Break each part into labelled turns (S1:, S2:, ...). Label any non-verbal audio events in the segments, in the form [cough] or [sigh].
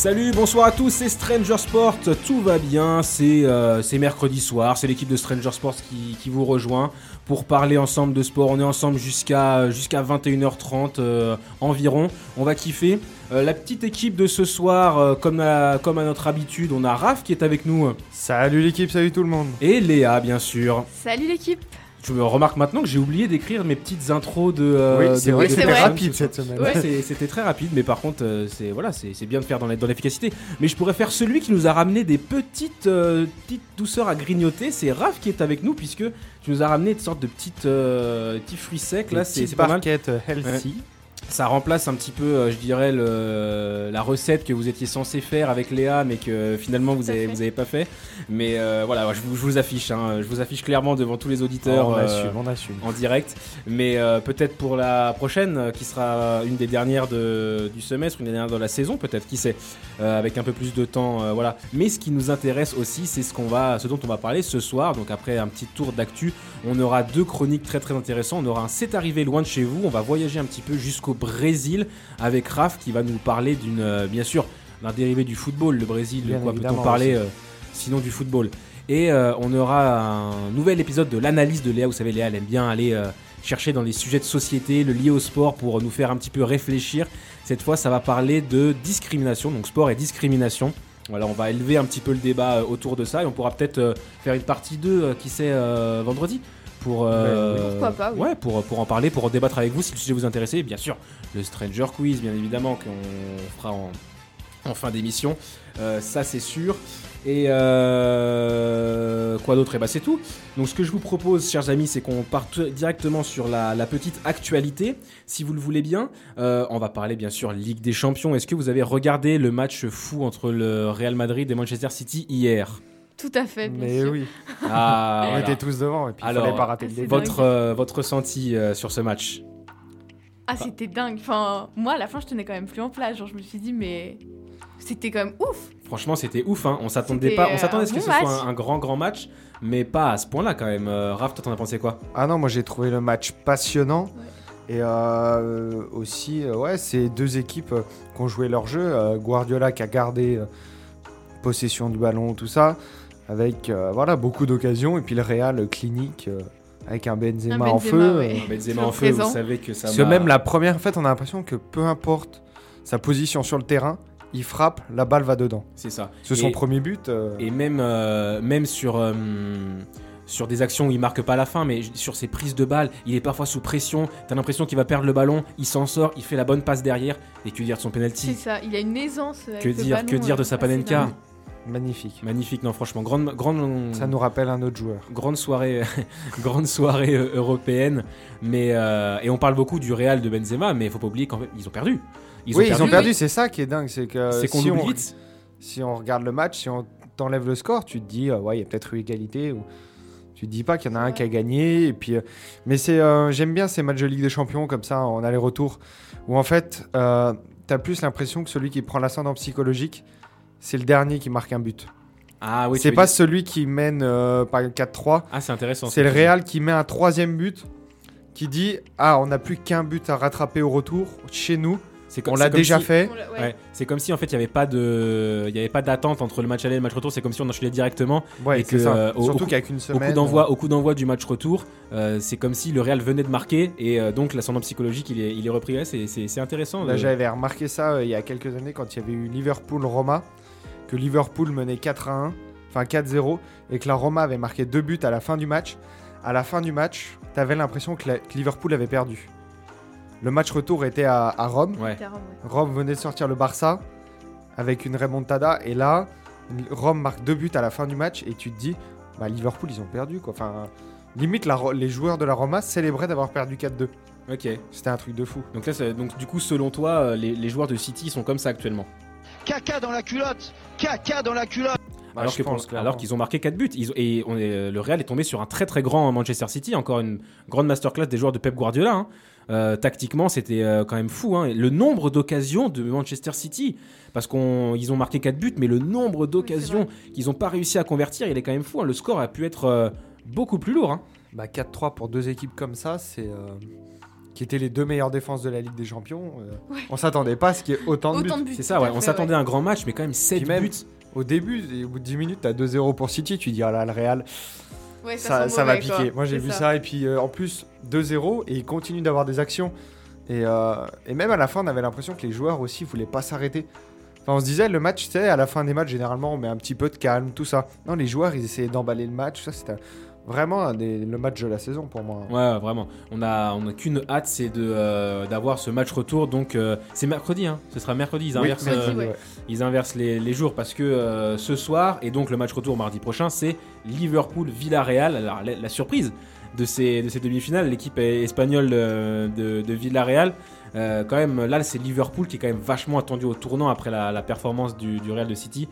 S1: Salut, bonsoir à tous, c'est Stranger Sport, tout va bien, c'est euh, c'est mercredi soir, c'est l'équipe de Stranger Sport qui, qui vous rejoint pour parler ensemble de sport. On est ensemble jusqu'à jusqu'à 21h30 euh, environ, on va kiffer. Euh, la petite équipe de ce soir, euh, comme, à, comme à notre habitude, on a Raph qui est avec nous
S2: Salut l'équipe, salut tout le monde.
S1: et Léa bien sûr.
S3: Salut l'équipe
S1: Je me remarque maintenant que j'ai oublié d'écrire mes petites intros de... euh,
S2: oui, c'est vrai c'était rapide cette semaine.
S1: Ouais, c'était très rapide, mais par contre, euh, c'est voilà, c'est bien de faire dans l'efficacité. Mais je pourrais faire celui qui nous a ramené des petites, euh, petites douceurs à grignoter. C'est Raph qui est avec nous, puisque tu nous as ramené une sorte de petites, euh, petits fruits secs. Là, c'est pas mal.
S2: healthy.
S1: Ça remplace un petit peu, euh, je dirais, le, la recette que vous étiez censé faire avec Léa, mais que finalement vous
S3: à
S1: avez,
S3: fait.
S1: vous avez pas fait. Mais euh, voilà, je vous, je vous affiche, hein, je vous affiche clairement devant tous les auditeurs.
S2: on
S1: euh,
S2: assume, on assume.
S1: en direct. Mais euh, peut-être pour la prochaine, euh, qui sera une des dernières de- du semestre, une des dernières de la saison, peut-être, qui sait, euh, avec un peu plus de temps, euh, voilà. Mais ce qui nous intéresse aussi, c'est ce qu'on va, ce dont on va parler ce soir. Donc après un petit tour d'actu, on aura deux chroniques très très intéressantes. On aura un C'est arrivé loin de chez vous. On va voyager un petit peu jusqu'au Brésil avec Raph qui va nous parler d'une, euh, bien sûr, d'un dérivé du football. Le Brésil, de quoi peut-on parler euh, sinon du football et euh, on aura un nouvel épisode de l'analyse de Léa. Vous savez, Léa, elle aime bien aller chercher dans les sujets de société, le lié au sport, pour nous faire un petit peu réfléchir. Cette fois, ça va parler de discrimination, donc sport et discrimination. Voilà, on va élever un petit peu le débat autour de ça et on pourra peut-être faire une partie 2, euh, qui sait, vendredi. Pour, euh,
S3: oui, pourquoi pas, oui.
S1: ouais, pour, pour en parler, pour en débattre avec vous si le sujet vous intéresse. Et bien sûr, le Stranger Quiz, bien évidemment, qu'on fera en, en fin d'émission. Euh, ça, c'est sûr. Et euh, quoi d'autre? Et bah, c'est tout. Donc, ce que je vous propose, chers amis, c'est qu'on parte directement sur la, la petite actualité, si vous le voulez bien. Euh, on va parler, bien sûr, Ligue des Champions. Est-ce que vous avez regardé le match fou entre le Real Madrid et Manchester City hier?
S3: Tout à fait, bien
S2: Mais
S3: sûr.
S2: oui, [laughs]
S1: Ah,
S2: on
S1: voilà.
S2: était tous devant et puis il
S1: Alors,
S2: fallait pas rater le
S3: c'est
S2: début.
S1: votre, euh, votre ressenti euh, sur ce match?
S3: Ah, c'était dingue. Enfin, moi, à la fin, je tenais quand même plus en place. Genre, je me suis dit, mais c'était quand même ouf.
S1: Franchement, c'était ouf. Hein. On s'attendait pas. On s'attendait à ce que ce soit
S3: match.
S1: un, un grand, grand match, mais pas à ce point-là quand même. Euh, Raph, toi, t'en as pensé quoi?
S2: Ah non, moi j'ai trouvé le match passionnant. Et euh, aussi, euh, ouais, c'est deux équipes euh, qui ont joué leur jeu. Euh, Guardiola qui a gardé euh, possession du ballon, tout ça, avec euh, voilà beaucoup d'occasions. Et puis le Real clinique euh, avec un Benzema,
S3: Un
S2: en feu.
S3: ouais.
S2: euh,
S1: Benzema en feu, vous savez que ça
S2: Parce que même la première, en fait, on a l'impression que peu importe sa position sur le terrain, il frappe, la balle va dedans.
S1: C'est ça.
S2: C'est
S1: Et-
S2: son premier but. euh,
S1: Et même, euh, même sur, euh, sur des actions où il marque pas à la fin, mais sur ses prises de balles, il est parfois sous pression. T'as l'impression qu'il va perdre le ballon, il s'en sort, il fait la bonne passe derrière. Et que dire de son
S3: C'est
S1: penalty
S3: ça. Il a une aisance. avec
S1: Que
S3: le
S1: dire,
S3: ballon,
S1: que dire de sa Panenka?
S2: Magnifique.
S1: Magnifique, non, franchement, grande, grande,
S2: Ça nous rappelle un autre joueur.
S1: grande soirée, [laughs] grande soirée euh, européenne. Mais euh, et on parle beaucoup du Real de Benzema, mais il faut pas oublier qu'en fait ils ont perdu. Ils
S2: oui, ils ont perdu, c'est ça qui est dingue. C'est que
S1: C'est qu'on
S2: si,
S1: oublie
S2: on,
S1: vite.
S2: si on regarde le match, si on t'enlève le score, tu te dis, euh, ouais, il y a peut-être eu égalité. Ou... Tu te dis pas qu'il y en a un qui a gagné. Et puis, euh, Mais c'est, euh, j'aime bien ces matchs de Ligue des Champions comme ça, en aller-retour, où en fait, euh, tu as plus l'impression que celui qui prend l'ascendant psychologique, c'est le dernier qui marque un but.
S1: Ah oui,
S2: c'est pas
S1: dire-
S2: celui qui mène euh, par 4-3.
S1: Ah, c'est intéressant.
S2: C'est
S1: ce
S2: le. Real qui met un troisième but, qui dit Ah, on n'a plus qu'un but à rattraper au retour chez nous.
S1: Comme-
S2: On l'a déjà
S1: si-
S2: fait.
S3: Ouais.
S1: Ouais, c'est comme si en fait il n'y avait pas de, il y avait pas d'attente entre le match aller et le match retour. C'est comme si on enchaînait directement.
S2: Ouais,
S1: Et que,
S2: ça.
S1: euh, au-
S2: Surtout
S1: au-
S2: qu'avec une
S1: Au
S2: semaine.
S1: coup d'envoi, au coup d'envoi du match retour, euh, c'est comme si le Real venait de marquer et euh, donc l'ascendant psychologique il est, il est repris. Ouais, c'est, intéressant.
S2: Là,
S1: de-
S2: j'avais remarqué ça euh, il y a quelques années quand il y avait eu Liverpool-Roma, que Liverpool menait 4 à 1, enfin 4-0, et que la Roma avait marqué deux buts à la fin du match. À la fin du match, t'avais l'impression que, la- que Liverpool avait perdu. Le match retour était à, à Rome.
S1: Ouais.
S2: Rome venait de sortir le Barça avec une remontada, et là, Rome marque deux buts à la fin du match, et tu te dis, bah, Liverpool, ils ont perdu. Quoi. Enfin, limite, la les joueurs de la Roma célébraient d'avoir perdu 4-2.
S1: Ok.
S2: C'était un truc de fou.
S1: Donc là, donc du coup, selon toi, euh, les, les joueurs de City sont comme ça actuellement?
S4: Caca dans la culotte Caca dans la culotte
S2: Bah,
S1: alors
S2: je
S1: que
S2: pense,
S1: pour-
S2: clairement.
S1: alors qu'ils ont marqué 4 buts. Ils et on est- euh, le Real est tombé sur un très très grand Manchester City. Encore une grande masterclass des joueurs de Pep Guardiola. hein. Euh, tactiquement, c'était euh, quand même fou. hein. Le nombre d'occasions de Manchester City, parce qu'ils ont marqué 4 buts, mais le nombre d'occasions qu'ils n'ont pas réussi à convertir, il est quand même fou. hein. Le score a pu être euh, beaucoup plus lourd. hein.
S2: Bah, 4-3 pour deux équipes comme ça, c'est. Qui étaient les deux meilleures défenses de la Ligue des Champions. euh,
S3: Ouais.
S2: On s'attendait pas à ce qu'il y ait autant de buts.
S1: C'est ça,
S3: tout
S1: ouais. On s'attendait à un grand match, mais quand même 7
S2: Puis même-
S1: buts.
S2: Au début, et au bout de 10 minutes, t'as 2-0 pour City, tu dis, ah là, le Real,
S3: Ouais,
S2: ça, va
S3: quoi.
S2: piquer. Moi, j'ai vu ça. et puis euh, en plus, 2-0, et ils continuent d'avoir des actions. Et, euh, et même à la fin, on avait l'impression que les joueurs aussi voulaient pas s'arrêter. Enfin, on se disait, le match, tu sais, à la fin des matchs, généralement, on met un petit peu de calme, tout ça. Non, les joueurs, ils essayaient d'emballer le match. Ça, c'était vraiment un des- le match de la saison pour moi.
S1: Ouais, vraiment. On a, on a qu'une hâte, c'est de euh, d'avoir ce match retour. Donc euh, c'est mercredi, hein. Ce sera mercredi. Ils
S2: Oui,
S1: inversent,
S3: mercredi,
S1: euh,
S3: ouais.
S1: ils inversent les, les jours parce que ce soir et donc le match retour mardi prochain, c'est Liverpool-Villarreal. Alors la, la surprise de ces, de ces demi-finales, l'équipe espagnole de, de Villarreal. quand même, là, c'est Liverpool qui est quand même vachement attendu au tournant après la, la performance du, du Real de City.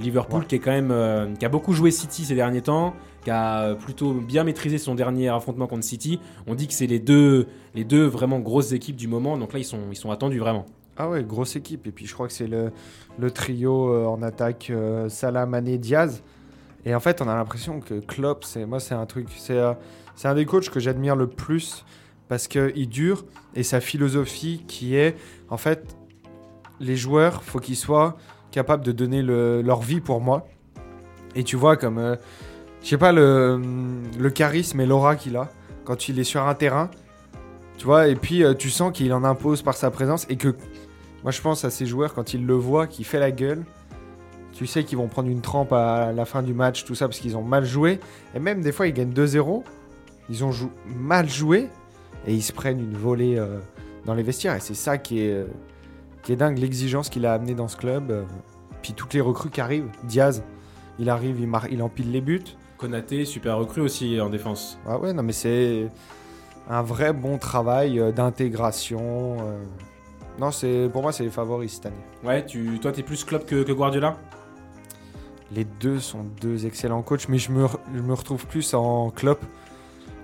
S1: Liverpool
S2: Ouais.
S1: qui est quand même euh, qui a beaucoup joué City ces derniers temps, qui a euh, plutôt bien maîtrisé son dernier affrontement contre City. On dit que c'est les deux les deux vraiment grosses équipes du moment, donc là ils sont ils sont attendus vraiment.
S2: Ah ouais, grosse équipe. Et puis je crois que c'est le, le trio euh, en attaque euh, Salah, Mané, Diaz. Et en fait, on a l'impression que Klopp, c'est moi, c'est un truc, c'est un des coachs que j'admire le plus parce que il dure et sa philosophie qui est, en fait, les joueurs, faut qu'ils soient capables de donner le- leur vie pour moi. Et tu vois comme, je sais pas le, charisme et l'aura qu'il a quand il est sur un terrain. Tu vois, et puis euh, tu sens qu'il en impose par sa présence et que moi, je pense à ces joueurs quand ils le voient, qui fait la gueule. Tu sais qu'ils vont prendre une trempe à la fin du match, tout ça, parce qu'ils ont mal joué. Et même des fois, ils gagnent 2-0. Ils ont mal joué et ils se prennent une volée euh, dans les vestiaires. Et c'est ça qui est, dingue, l'exigence qu'il a amené dans ce club. euh. Puis toutes les recrues qui arrivent. Diaz, il arrive, il, il empile les buts.
S1: Konaté, super recrue aussi en défense.
S2: Ah ouais, non, mais c'est un vrai bon travail euh, d'intégration. euh. Non, c'est pour moi, c'est les favoris cette année.
S1: Ouais, tu toi t'es plus club que, que Guardiola?
S2: Les deux sont deux excellents coachs, mais je me, je me retrouve plus en Klopp,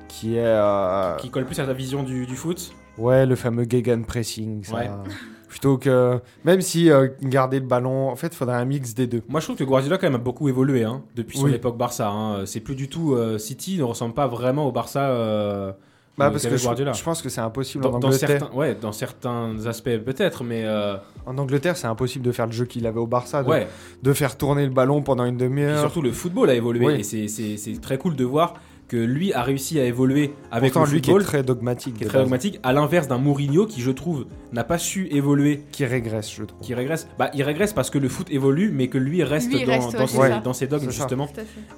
S2: qui est euh,
S1: qui colle plus à ta vision du, du foot?
S2: ouais le fameux Gegen pressing. Ça,
S1: Ouais. [laughs]
S2: Plutôt que même si euh, garder le ballon, en fait, il faudrait un mix des deux.
S1: Moi je trouve que Guardiola quand même a beaucoup évolué hein, depuis son
S2: Oui.
S1: époque Barça. hein. C'est plus du tout euh, City ne ressemble pas vraiment au Barça. euh,
S2: Bah,
S1: euh,
S2: parce que je,
S1: Guardiola.
S2: je pense que c'est impossible
S1: Dans,
S2: en
S1: dans
S2: Angleterre.
S1: certains, ouais, dans certains aspects peut-être, mais euh,
S2: En Angleterre, c'est impossible de faire le jeu qu'il avait au Barça, de,
S1: ouais.
S2: de faire tourner le ballon pendant une demi-heure.
S1: surtout le football a évolué
S2: Oui.
S1: et c'est très cool de voir que lui a réussi à évoluer avec
S2: Pourtant,
S1: le
S2: lui qui
S1: football,
S2: est très dogmatique,
S1: qui est
S2: de
S1: très dogmatique, à l'inverse d'un Mourinho qui je trouve n'a pas su évoluer,
S2: qui régresse, je trouve.
S1: qui régresse. Bah il régresse parce que le foot évolue, mais que lui reste,
S3: Lui
S1: dans,
S3: reste,
S1: dans
S3: ouais,
S1: ses, dans dogmes justement.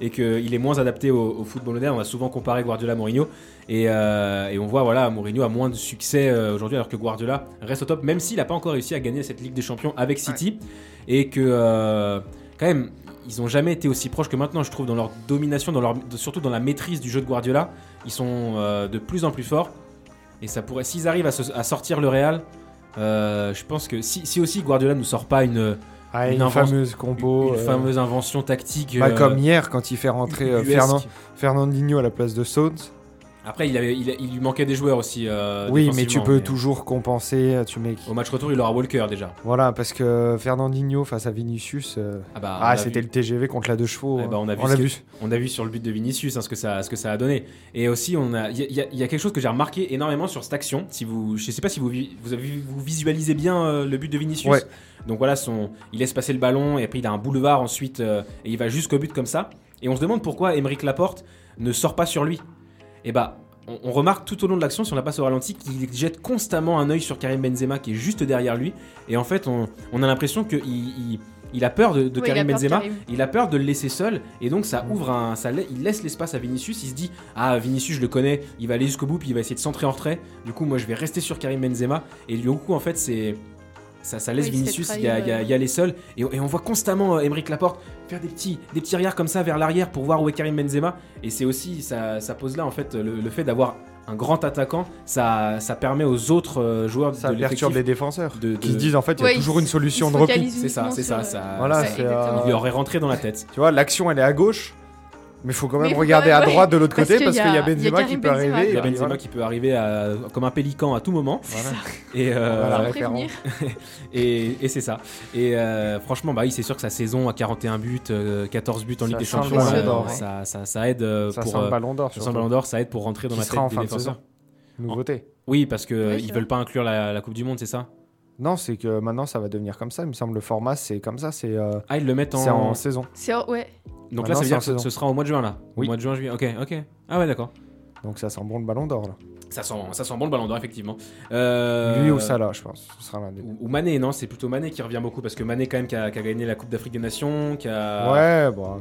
S1: Et qu'il est moins adapté au, au football moderne. On a souvent comparé Guardiola à Mourinho. Et, euh, et on voit voilà Mourinho a moins de succès euh, aujourd'hui alors que Guardiola reste au top, même s'il n'a pas encore réussi à gagner cette Ligue des Champions avec City. Et que euh, quand même ils ont jamais été aussi proches que maintenant, je trouve, dans leur domination, dans leur, surtout dans la maîtrise du jeu de Guardiola. Ils sont euh, de plus en plus forts et ça pourrait, s'ils arrivent à, se- à sortir le Real. euh, je pense que si, si aussi Guardiola nous sort pas une,
S2: Ah,
S1: Une
S2: une,
S1: invention-
S2: fameuse compo.
S1: une
S2: euh,
S1: fameuse invention tactique.
S2: bah, comme hier, quand il fait rentrer. Fernand- Fernandinho à la place de Stones.
S1: Après, il, avait, il, il lui manquait des joueurs aussi. euh,
S2: oui, mais tu peux toujours compenser. Tu mets...
S1: Au match retour, il aura Walker déjà.
S2: Voilà, parce que Fernandinho face à Vinicius. euh,
S1: Ah, bah,
S2: Ah, c'était
S1: vu-
S2: le TGV contre la deux chevaux.
S1: Eh
S2: hein.
S1: ben, on a vu
S2: on
S1: que-
S2: vu.
S1: On a vu sur le but de Vinicius hein, ce, que ça, ce que ça a donné. Et aussi, a- il y, a- y y quelque chose que j'ai remarqué énormément sur cette action. Si vous, je ne sais pas si vous, avez- vous visualisez bien euh, le but de Vinicius.
S2: Ouais.
S1: Donc voilà, son, il laisse passer le ballon et après il a un boulevard ensuite euh, et il va jusqu'au but comme ça. Et on se demande pourquoi Emeric Laporte ne sort pas sur lui. Et bah, on, on remarque tout au long de l'action, si on la passe au ralenti, qu'il jette constamment un œil sur Karim Benzema qui est juste derrière lui. Et en fait, on, on a l'impression qu'il il, il a peur de,
S3: il
S1: Karim
S3: de
S1: Benzema.
S3: Karim.
S1: Il a peur de le laisser seul et donc ça ouvre un, ça il laisse l'espace à Vinicius. Il se dit ah Vinicius je le connais, il va aller jusqu'au bout puis il va essayer de centrer en retrait. Du coup moi je vais rester sur Karim Benzema et du coup en fait c'est ça, ça laisse
S3: il
S1: Vinicius y, a- y et, et on voit constamment euh, Emeric Laporte faire des petits des petits arrières comme ça vers l'arrière pour voir où est Karim Benzema et c'est aussi ça, ça pose là en fait le, le fait d'avoir un grand attaquant ça, ça permet aux autres euh, joueurs
S2: Ça
S1: de
S2: perturbe les défenseurs.
S1: de,
S2: Qui se disent en fait, il y a
S3: Ouais,
S2: toujours une solution de repli.
S1: c'est ça c'est ça, ça
S2: Voilà, euh,
S1: il lui aurait rentré dans la tête
S2: Tu vois, l'action elle est à gauche, mais il faut quand même
S3: il faut
S2: regarder
S3: quand même,
S2: à droite de l'autre côté parce qu'il y a
S3: il y a
S2: Benzema qui peut
S3: Benzema,
S2: arriver.
S1: il y a Benzema
S2: voilà.
S1: qui peut arriver à- comme un pélican à tout moment
S2: Voilà.
S1: et euh,
S2: Voilà. [laughs]
S1: Et, et c'est ça. Et euh, franchement, bah oui, c'est sûr que sa saison à 41 buts, euh, 14 buts en
S2: Ça
S1: Ligue des Champions, euh, ça, ça, ça aide euh,
S2: Ça
S1: pour
S2: sent le
S1: euh,
S2: ballon d'or.
S1: ça Ballon d'Or, ça aide pour rentrer dans
S2: Qui
S1: la tête des
S2: fin de
S1: défenseurs.
S2: nouveauté.
S1: Oui, parce que
S3: Ouais,
S1: euh,
S3: c'est
S1: ils
S3: vrai.
S1: veulent pas inclure la, la Coupe du Monde, c'est ça?
S2: Non, c'est que maintenant ça va devenir comme ça. Il me semble le format c'est comme ça. C'est euh,
S1: Ah, ils le mettent en.
S2: c'est en saison.
S3: C'est ouais.
S1: Donc là,
S2: Maintenant,
S1: ça veut
S2: c'est
S1: dire que ce-
S2: saison.
S1: ce sera au mois de juin, là
S2: Oui.
S1: Au mois de juin, juillet. Ok, ok. Ah ouais, d'accord.
S2: Donc ça sent bon le ballon d'or là.
S1: Ça sent, ça sent bon le ballon d'or, effectivement. Euh,
S2: Lui ou Salah, je pense. Ce sera l'un des deux.
S1: Ou, ou Mané, non C'est plutôt Mané qui revient beaucoup parce que Mané, quand même, qui a, qui a gagné la Coupe d'Afrique des Nations, qui a.
S2: Ouais, bon.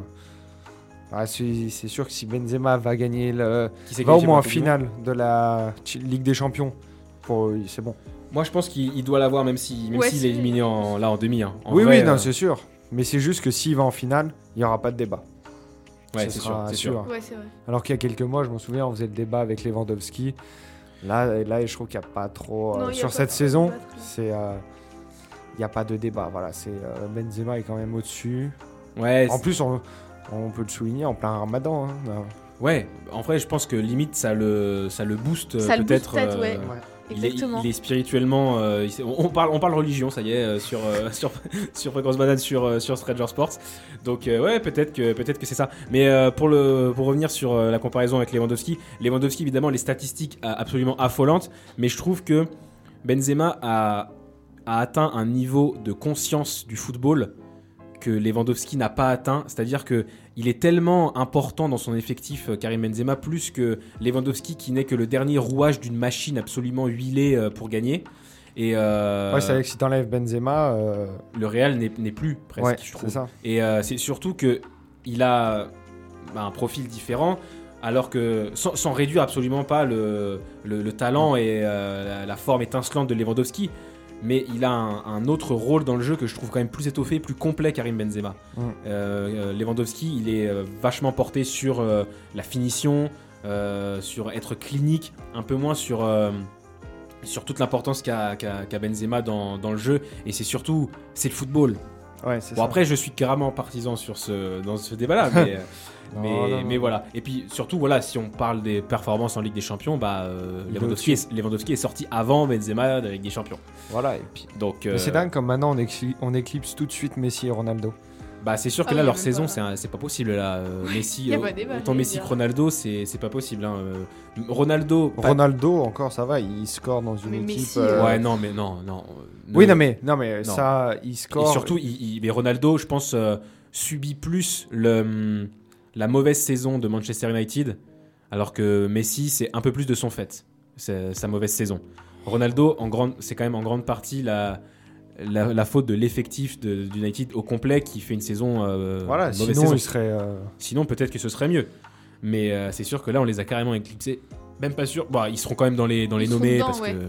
S2: Ah, c'est c'est sûr que si Benzema va gagner le,
S1: Qui s'est
S2: va au
S1: qualifié pour
S2: moins en
S1: la Coupe du Monde.
S2: finale de la Ch- Ligue des Champions, pour c'est bon.
S1: Moi, je pense qu'il il doit l'avoir, même s'il même
S3: Ouais,
S1: s'il est éliminé en, là en demi. hein. En
S2: oui,
S1: vrai,
S2: oui, non,
S1: euh,
S2: c'est sûr. Mais c'est juste que s'il va en finale, il n'y aura pas de débat.
S1: ouais,
S2: Ce
S1: c'est sûr, c'est sûr.
S3: Ouais, vrai.
S2: Alors qu'il y a quelques mois, je m'en souviens, on faisait le débat avec Lewandowski. Là, là je trouve qu'il n'y a pas trop. euh,
S3: Non,
S2: sur
S3: pas
S2: cette saison, euh, Il n'y a pas de débat. Voilà, c'est euh, Benzema est quand même au-dessus.
S1: Ouais,
S2: En plus, on, on peut le souligner en plein ramadan. hein.
S1: ouais, en vrai, je pense que limite, ça le, ça le booste euh,
S3: Ça le
S1: peut-être.
S3: booste peut-être, ouais.
S1: Il est,
S3: Exactement.
S1: il est spirituellement. euh, il on, parle, on parle religion, ça y est, euh, sur, euh, [laughs] sur, sur Fréquence Banane, sur, euh, sur Stranger Sports. Donc, ouais, peut-être que, peut que c'est ça. Mais pour, le, pour revenir sur la comparaison avec Lewandowski, Lewandowski, évidemment, les statistiques absolument affolantes. Mais je trouve que Benzema a, a atteint un niveau de conscience du football que Lewandowski n'a pas atteint. C'est-à-dire que il est tellement important dans son effectif, euh, Karim Benzema, plus que Lewandowski qui n'est que le dernier rouage d'une machine absolument huilée euh, pour gagner. Et euh,
S2: Ouais, c'est vrai que si t'enlèves Benzema, euh,
S1: le Real n'est plus presque,
S2: ouais,
S1: je trouve.
S2: ça.
S1: Et euh, c'est surtout que il a bah, un profil différent, alors que sans, sans réduire absolument pas le, le- le talent et la, la forme étincelante de Lewandowski, mais il a un, un autre rôle dans le jeu que je trouve quand même plus étoffé, plus complet Karim Benzema.
S2: Mm.
S1: Euh, euh, Lewandowski, il est euh, vachement porté sur euh, la finition, euh, sur être clinique, un peu moins sur sur toute l'importance qu'a Benzema dans, dans le jeu. Et c'est surtout, c'est le football.
S2: Ouais,
S1: Bon
S2: ça.
S1: après je suis carrément partisan sur ce, dans ce débat-là, [laughs] mais,
S2: Non,
S1: mais,
S2: non, non.
S1: mais voilà. Et puis surtout voilà, si on parle des performances en Ligue des Champions, bah euh, Lewandowski, est, Lewandowski est sorti avant Benzema de la Ligue des Champions.
S2: Voilà, et puis.
S1: Donc
S2: Mais
S1: euh,
S2: c'est dingue comme maintenant on, écli- on éclipse tout de suite Messi et Ronaldo.
S1: bah c'est sûr que
S3: Ah
S1: là
S3: oui,
S1: leur saison c'est c'est pas possible là. Euh, Messi, euh, autant Messi que Ronaldo, c'est c'est pas possible. hein. Ronaldo, pas-
S2: Ronaldo, encore ça va, il score dans une
S3: Mais
S2: équipe.
S3: Messi,
S2: euh,
S1: ouais non mais non non.
S2: Oui, non, mais, non, mais
S1: Non.
S2: ça, il
S1: Et
S2: score.
S1: surtout, il, il- mais Ronaldo, je pense, euh, subit plus le, hum, la mauvaise saison de Manchester United, alors que Messi, c'est un peu plus de son fait, c'est sa mauvaise saison. Ronaldo, en grande, c'est quand même en grande partie la, la, la faute de l'effectif de- d'United au complet qui fait une saison. euh,
S2: Voilà,
S1: une mauvaise
S2: sinon
S1: saison.
S2: il serait. euh,
S1: Sinon, peut-être que ce serait mieux. Mais euh, c'est sûr que là, on les a carrément éclipsés. Même pas sûr. Bon, ils seront quand même dans les, dans les
S3: Ils
S1: nommés
S3: dedans,
S1: parce
S3: ouais.
S1: que.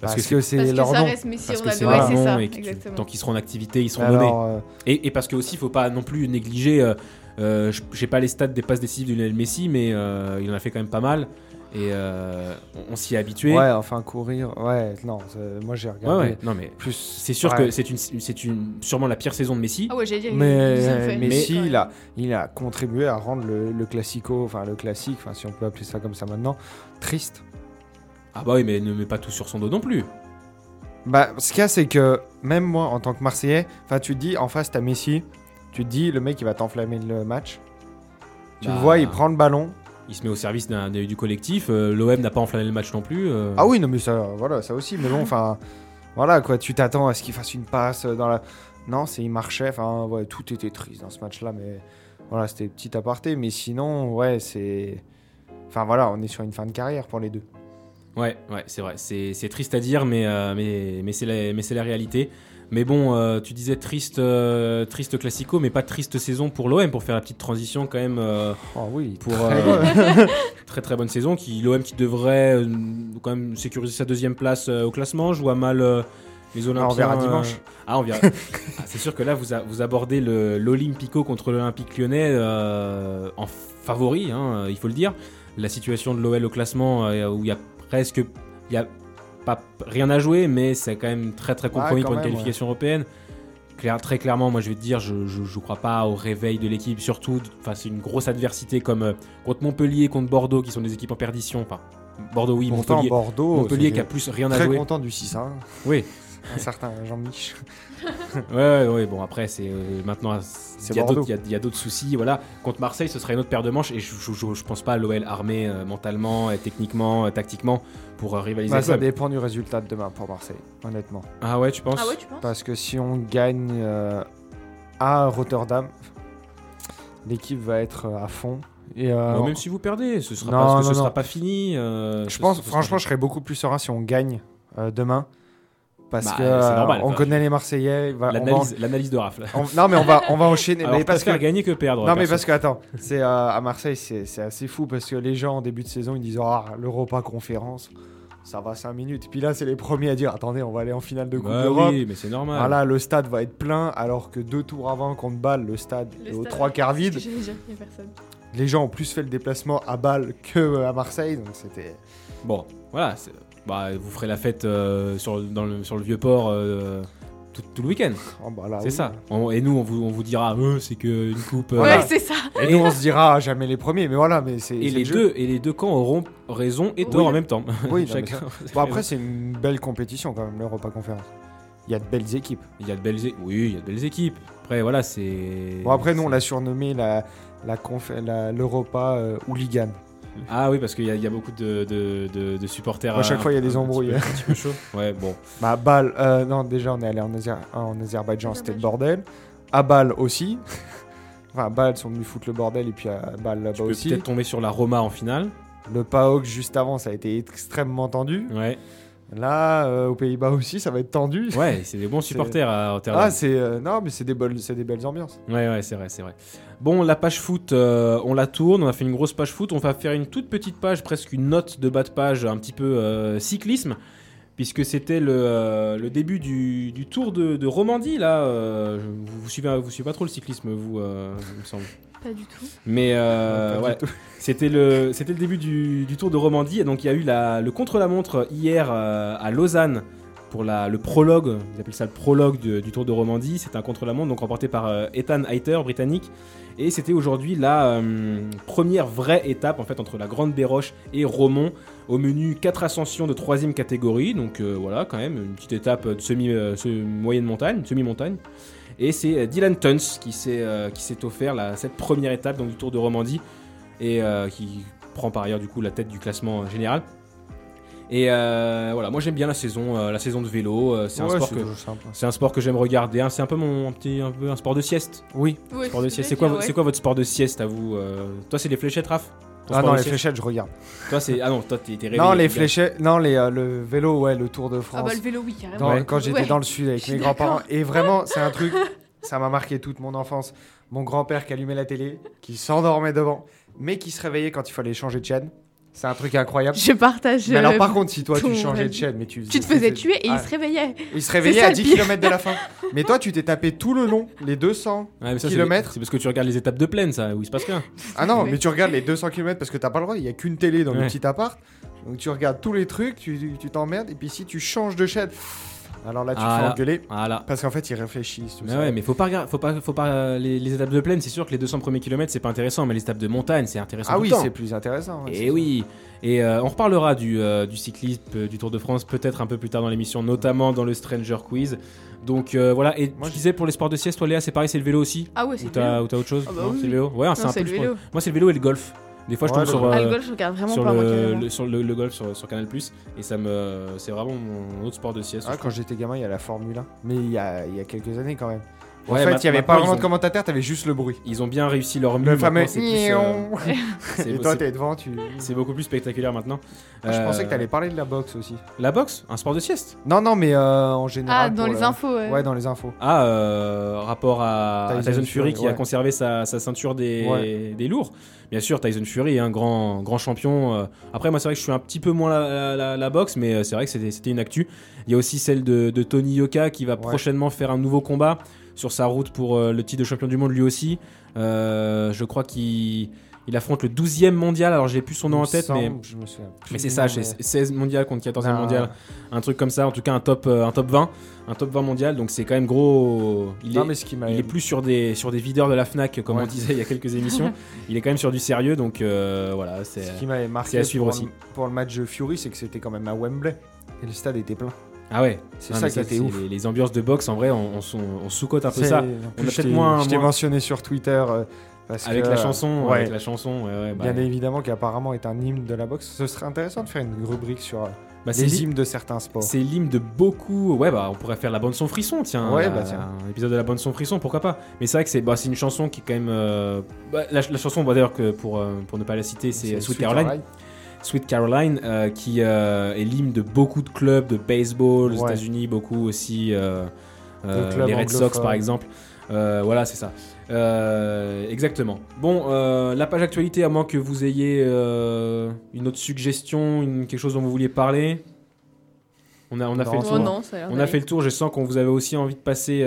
S2: Parce,
S1: que
S2: que, c'est leur nom.
S1: Parce que c'est leur nom et que tant qu'ils seront en activité, ils seront nommés.
S2: Alors, euh,
S1: Et, et parce que aussi, il faut pas non plus négliger. Euh, J'ai pas les stats des passes décisives de Lionel Messi, mais euh, il en a fait quand même pas mal. Et euh, on, on s'y est habitué.
S2: ouais, enfin courir. Ouais, non, moi j'ai regardé.
S1: ouais, Non, mais
S2: Plus.
S1: c'est sûr
S2: ouais.
S1: que c'est une, c'est une, sûrement la pire saison de Messi.
S3: Ah ouais, j'allais dire.
S2: Mais, Messi,
S3: quand
S2: il a, il a contribué à rendre le, le classico, enfin le classique, enfin si on peut appeler ça comme ça maintenant, triste.
S1: Ah bah oui, mais ne mets pas tout sur son dos non plus.
S2: Bah, ce qu'il y a, c'est que même moi, en tant que Marseillais, enfin, tu te dis, en face, t'as Messi, tu te dis, le mec, il va t'enflammer le match. Tu
S1: Bah.
S2: le vois, il prend le ballon.
S1: Il se met au service d'un- du collectif. euh, L'OM n'a pas enflammé le match non plus. euh.
S2: Ah oui, non, mais ça, voilà, ça aussi. Mais bon, enfin, voilà, quoi, tu t'attends à ce qu'il fasse une passe dans la. Non, c'est il marchait, enfin, ouais, tout était triste dans ce match-là, mais voilà, c'était petit aparté. Mais sinon, ouais, c'est. Enfin, voilà, on est sur une fin de carrière pour les deux.
S1: Ouais, ouais, c'est vrai. C'est c'est triste à dire, mais, euh, mais, mais c'est la, mais c'est la réalité. Mais bon, euh, tu disais triste, euh, triste classico, mais pas triste saison pour l'OM, pour faire la petite transition quand même. euh,
S2: Oh oui,
S1: pour
S2: très [laughs]
S1: très très bonne saison. Qui L'OM qui devrait quand même sécuriser sa deuxième place au classement. Je vois mal les Olympiens.
S2: on verra dimanche.
S1: Ah, on verra. Ah, c'est sûr que là, vous, a- vous abordez l'Olympico contre l'Olympique lyonnais en favori, hein, il faut le dire. La situation de l'OL au classement, où il y a presque. Il y a pas rien à jouer, mais c'est quand même très très compromis pour une qualification européenne. Claire- très clairement, moi je vais te dire, je, je, je crois pas au réveil de l'équipe, surtout face à une grosse adversité comme euh, contre Montpellier, contre Bordeaux, qui sont des équipes en perdition. Enfin, Bordeaux, oui,
S2: Pourtant,
S1: Montpellier,
S2: Bordeaux,
S1: Montpellier qui a plus rien à
S2: très
S1: jouer.
S2: content du 6 1
S1: Oui,
S2: un certain Jean-Mich. [laughs]
S1: Ouais, ouais, ouais, bon après c'est euh, maintenant
S2: C'est
S1: il y a
S2: Bordeaux.
S1: d'autres il y a- il y a d'autres soucis voilà contre Marseille ce serait une autre paire de manches et je, je, je- je pense pas à l'OL armé euh, mentalement et techniquement euh, tactiquement pour euh, rivaliser
S2: Bah, ça dépend du résultat de demain pour Marseille, honnêtement.
S1: ah ouais tu penses?
S3: Ah ouais, tu penses?
S2: Parce que si on gagne euh, à Rotterdam, l'équipe va être à fond. Et, euh,
S1: même si vous perdez ce sera
S2: Non,
S1: pas, parce que
S2: non,
S1: ce sera pas fini euh,
S2: je
S1: ce-
S2: pense,
S1: ce sera-
S2: franchement, je serais beaucoup plus serein si on gagne euh, demain. Parce
S1: Bah,
S2: que euh,
S1: normal,
S2: on connaît les Marseillais.
S1: l'analyse de rafle
S2: on- non, mais on va, on va [laughs] enchaîner.
S1: alors
S2: mais parce que,
S1: gagner que perdre
S2: non, mais parce que, attends, c'est, euh, à Marseille, c'est c'est assez fou parce que les gens en début de saison, ils disent Ah, l'Europa conférence, ça va 5 minutes. Puis là, c'est les premiers à dire Attendez, on va aller en finale de Coupe
S1: Bah
S2: d'Europe.
S1: oui mais c'est normal
S2: Voilà, le stade va être plein, alors que deux tours avant contre Bâle, le stade
S3: Le
S2: est aux trois quarts vide. Les gens ont plus fait le déplacement à Bâle que euh, à Marseille, donc c'était.
S1: bon voilà c'est- bah, vous ferez la fête euh, sur, dans le, sur le vieux port euh, tout, tout le week-end
S2: Oh, bah
S1: c'est
S2: oui.
S1: ça On- et nous on vous, on vous dira euh, c'est que une coupe euh,
S3: Ouais,
S2: Voilà.
S3: c'est ça.
S2: Et nous, on se dira ah, jamais les premiers, mais voilà, mais c'est.
S1: Et les,
S2: le
S1: deux, et les deux camps auront raison et tort
S3: Oui.
S1: en même temps.
S2: Oui, [laughs] non,
S1: Chacun- [laughs]
S2: Bon, après, c'est une belle compétition quand même, l'Europa Conférence. Il y a de belles équipes.
S1: il y a de belles, é- oui, il y a de belles équipes. Après, voilà, c'est.
S2: Bon, après, nous, on l'a surnommé la, la conf- la- l'Europa euh, hooligan.
S1: Ah oui, parce qu'il y, a- il y a beaucoup de, de, de- de supporters.
S2: À chaque
S1: euh,
S2: fois, il y a des embrouilles.
S1: Un petit peu chaud. [laughs] Ouais, bon.
S2: Bah, à Bâle, euh, non, déjà, on est allé en, Azer- en Azerbaïdjan, c'était le bordel. À Bâle aussi. [laughs] enfin, à Bâle, ils sont venus foutre le bordel, et puis à Bâle là-bas aussi.
S1: peut-être tomber sur la Roma en finale.
S2: Le PAOK juste avant, ça a été extrêmement tendu.
S1: Ouais.
S2: Là, euh, aux Pays-Bas aussi, ça va être tendu.
S1: Ouais, [laughs] c'est des bons supporters à Rotterdam.
S2: Ah, c'est. euh, non, mais c'est des, belles- c'est des belles ambiances.
S1: Ouais, ouais, c'est vrai, c'est vrai. Bon, la page foot, euh, on la tourne, on a fait une grosse page foot, on va faire une toute petite page, presque une note de bas de page, un petit peu euh, cyclisme, puisque c'était le, le début du, du tour de, de Romandie, là. vous, vous suivez, vous suivez pas trop le cyclisme, vous, il me semble.
S3: Pas du tout.
S1: Mais euh, ouais, [laughs] c'était le, c'était le début du, du Tour de Romandie. Et donc il y a eu la, le contre-la-montre hier euh, à Lausanne pour la, le prologue. Ils appellent ça le prologue de- du Tour de Romandie. C'était un contre-la-montre donc remporté par euh, Ethan Hayter, britannique. Et c'était aujourd'hui la euh, première vraie étape en fait entre la Grande Béroche et Romont. Au menu 4 ascensions de troisième catégorie. Donc euh, voilà, quand même, une petite étape de semi, euh, se- moyenne montagne, semi-montagne. Et c'est euh, Dylan Tuns qui s'est euh, qui s'est offert la, cette première étape donc, du Tour de Romandie et euh, qui prend par ailleurs du coup la tête du classement euh, général. Et euh, voilà, moi j'aime bien la saison, euh, la saison de vélo. euh, c'est un sport
S2: c'est
S1: que
S2: toujours simple.
S1: c'est un sport que j'aime regarder. hein, c'est un peu mon un petit un peu un sport de sieste.
S2: Oui.
S1: Sport de sieste. C'est quoi
S3: dire,
S1: vo-
S3: ouais.
S1: c'est quoi votre sport de sieste à vous euh, Toi c'est les fléchettes, Raph?
S2: Ah non, les fléchettes, je regarde.
S1: Toi c'est ah non, toi t'es réveillé.
S2: Non, les
S1: t'es-
S2: fléchettes, non, les, euh, le vélo, ouais, le Tour de
S3: Ah
S2: France.
S3: bah le vélo, oui, carrément.
S2: Dans-
S1: Ouais.
S2: Quand j'étais
S3: Ouais.
S2: dans le sud avec mes grands-parents. Et vraiment, c'est un truc, ça m'a marqué toute mon enfance. Mon grand-père qui allumait la télé, qui s'endormait devant, mais qui se réveillait quand il fallait changer de chaîne. C'est un truc incroyable.
S3: Je partage.
S2: Mais alors,
S3: euh,
S2: par contre, si toi tu changeais de chaîne, mais tu,
S3: tu te faisais tuer et
S2: Ah,
S3: il se réveillait.
S2: il se réveillait
S3: ça,
S2: à
S3: le
S2: 10
S3: pire.
S2: km de la fin. [laughs] Mais toi, tu t'es tapé tout le long, les 200.
S1: Ouais, mais ça, c'est-
S2: kilomètres.
S1: C'est parce que tu regardes les étapes de plaine, ça, où il se passe rien.
S2: Ah non, mais tu regardes les 200 km parce que t'as pas le droit, il y a qu'une télé dans le petit appart. Donc tu regardes tous les trucs, tu tu t'emmerdes, et puis si tu changes de chaîne, alors là tu
S1: Ah,
S2: te fais engueuler. Parce qu'en fait, ils réfléchissent. Tout
S1: Mais
S2: ça.
S1: ouais, mais faut pas, regarder- faut pas, faut pas les, les étapes de plaine. C'est sûr que les 200 premiers kilomètres c'est pas intéressant, mais les étapes de montagne c'est intéressant.
S2: Ah
S1: tout
S2: oui, c'est plus intéressant. ouais, c'est
S1: Et oui. Et euh, on reparlera du, euh, du cyclisme, euh, du Tour de France, peut-être un peu plus tard dans l'émission, notamment dans le Stranger Quiz. Donc euh, voilà. Et
S2: Moi,
S1: je disais pour les sports de sieste, toi Léa, c'est pareil, c'est le vélo aussi
S3: Ah ouais, c'est
S1: Ou
S3: le
S1: t'as
S3: vélo.
S1: ou t'as autre chose
S3: Ah bah
S1: Non,
S3: oui,
S1: c'est le vélo. Ouais, c'est un peu
S3: le
S1: sport.
S3: vélo.
S1: Moi, c'est le vélo et le golf. Des fois, je tombe
S2: le
S1: sur,
S2: golf.
S3: Ah,
S1: euh,
S3: le golf, je regarde vraiment
S1: sur
S3: pas,
S1: le, le- sur le, le golf sur, sur Canal et ça me c'est vraiment mon autre sport de sieste.
S2: Ah, quand j'étais gamin, il y a la Formule 1. Mais il y a, il y a quelques années quand même. En
S1: Ouais,
S2: fait, il y avait pas vraiment
S1: ont-
S2: de commentateur, t'avais juste le bruit.
S1: Ils ont bien réussi leur
S2: Le
S1: mue,
S2: fameux.
S1: euh, [laughs]
S2: Et toi, t'es devant, tu.
S1: c'est beaucoup plus spectaculaire maintenant.
S2: Ah, je pensais
S1: Euh,
S2: que t'allais parler de la boxe aussi.
S1: La boxe, un sport de sieste?
S2: Non, non, mais euh, en général.
S3: Ah, dans les
S2: le-
S3: infos. ouais.
S2: Ouais, dans les infos.
S1: Ah, euh, rapport à
S2: Tyson
S1: Fury, qui a conservé sa, sa ceinture des,
S2: Ouais.
S1: des lourds. Bien sûr, Tyson Fury est un grand, grand champion. euh. Après, moi, c'est vrai que je suis un petit peu moins la, la- boxe, mais euh, c'est vrai que c'était une actu. Il y a aussi celle de, de Tony Yoka qui va prochainement faire un nouveau combat sur sa route pour euh, le titre de champion du monde lui aussi. Euh, je crois qu'il il affronte le 12e mondial. Alors, j'ai plus son nom en tête, mais. c'est ça,
S2: mais-
S1: 16 mondial contre 14e
S2: Ah.
S1: mondial, un truc comme ça, en tout cas un top, euh, un top 20, un top 20 mondial, donc c'est quand même gros. Il,
S2: Non,
S1: est,
S2: mais ce qui m'a.
S1: il est plus sur des, sur des videurs de la Fnac, comme
S2: Ouais.
S1: on disait il y a quelques [laughs] émissions, il est quand même sur du sérieux, donc euh, voilà, c'est.
S2: Ce qui m'avait marqué
S1: c'est à suivre
S2: pour,
S1: aussi.
S2: pour le match Fury, c'est que c'était quand même à Wembley. Et le stade était plein.
S1: Ah ouais,
S2: C'est ça qui était ouf.
S1: Les, les ambiances de boxe, en vrai, on, on, sou- on sous-cote un peu ça. On a peut-être moins-
S2: Je t'ai mentionné sur Twitter. euh, parce
S1: Avec
S2: que,
S1: la
S2: euh,
S1: chanson,
S2: ouais,
S1: avec la chanson, ouais, bah,
S2: Bien évidemment, qui apparemment est un hymne de la boxe. Ce serait intéressant de faire une rubrique sur euh,
S1: bah,
S2: les
S1: l'hymne-
S2: hymnes de certains sports.
S1: C'est l'hymne de beaucoup. Ouais, bah, on pourrait faire la bande son frisson, tiens.
S2: Ouais,
S1: la-
S2: bah, tiens.
S1: Un épisode de la bande son frisson, pourquoi pas. Mais c'est vrai que c'est bah, une chanson qui est quand même. euh, bah, la, la chanson, bah, d'ailleurs, que pour, euh, pour ne pas la citer, c'est Sweet, Caroline. Sweet Caroline, euh, qui euh, est l'hymne de beaucoup de clubs de baseball aux
S2: Ouais.
S1: États-Unis, beaucoup aussi. euh, euh, les Red Sox, par exemple. Euh, voilà, c'est ça. Euh, exactement. Bon, euh, la page actualité, à moins que vous ayez euh, une autre suggestion, une- quelque chose dont vous vouliez parler. On a, on a
S2: Non,
S1: fait le tour.
S3: Non,
S1: On a fait le tour, je sens qu'on vous avait aussi envie de passer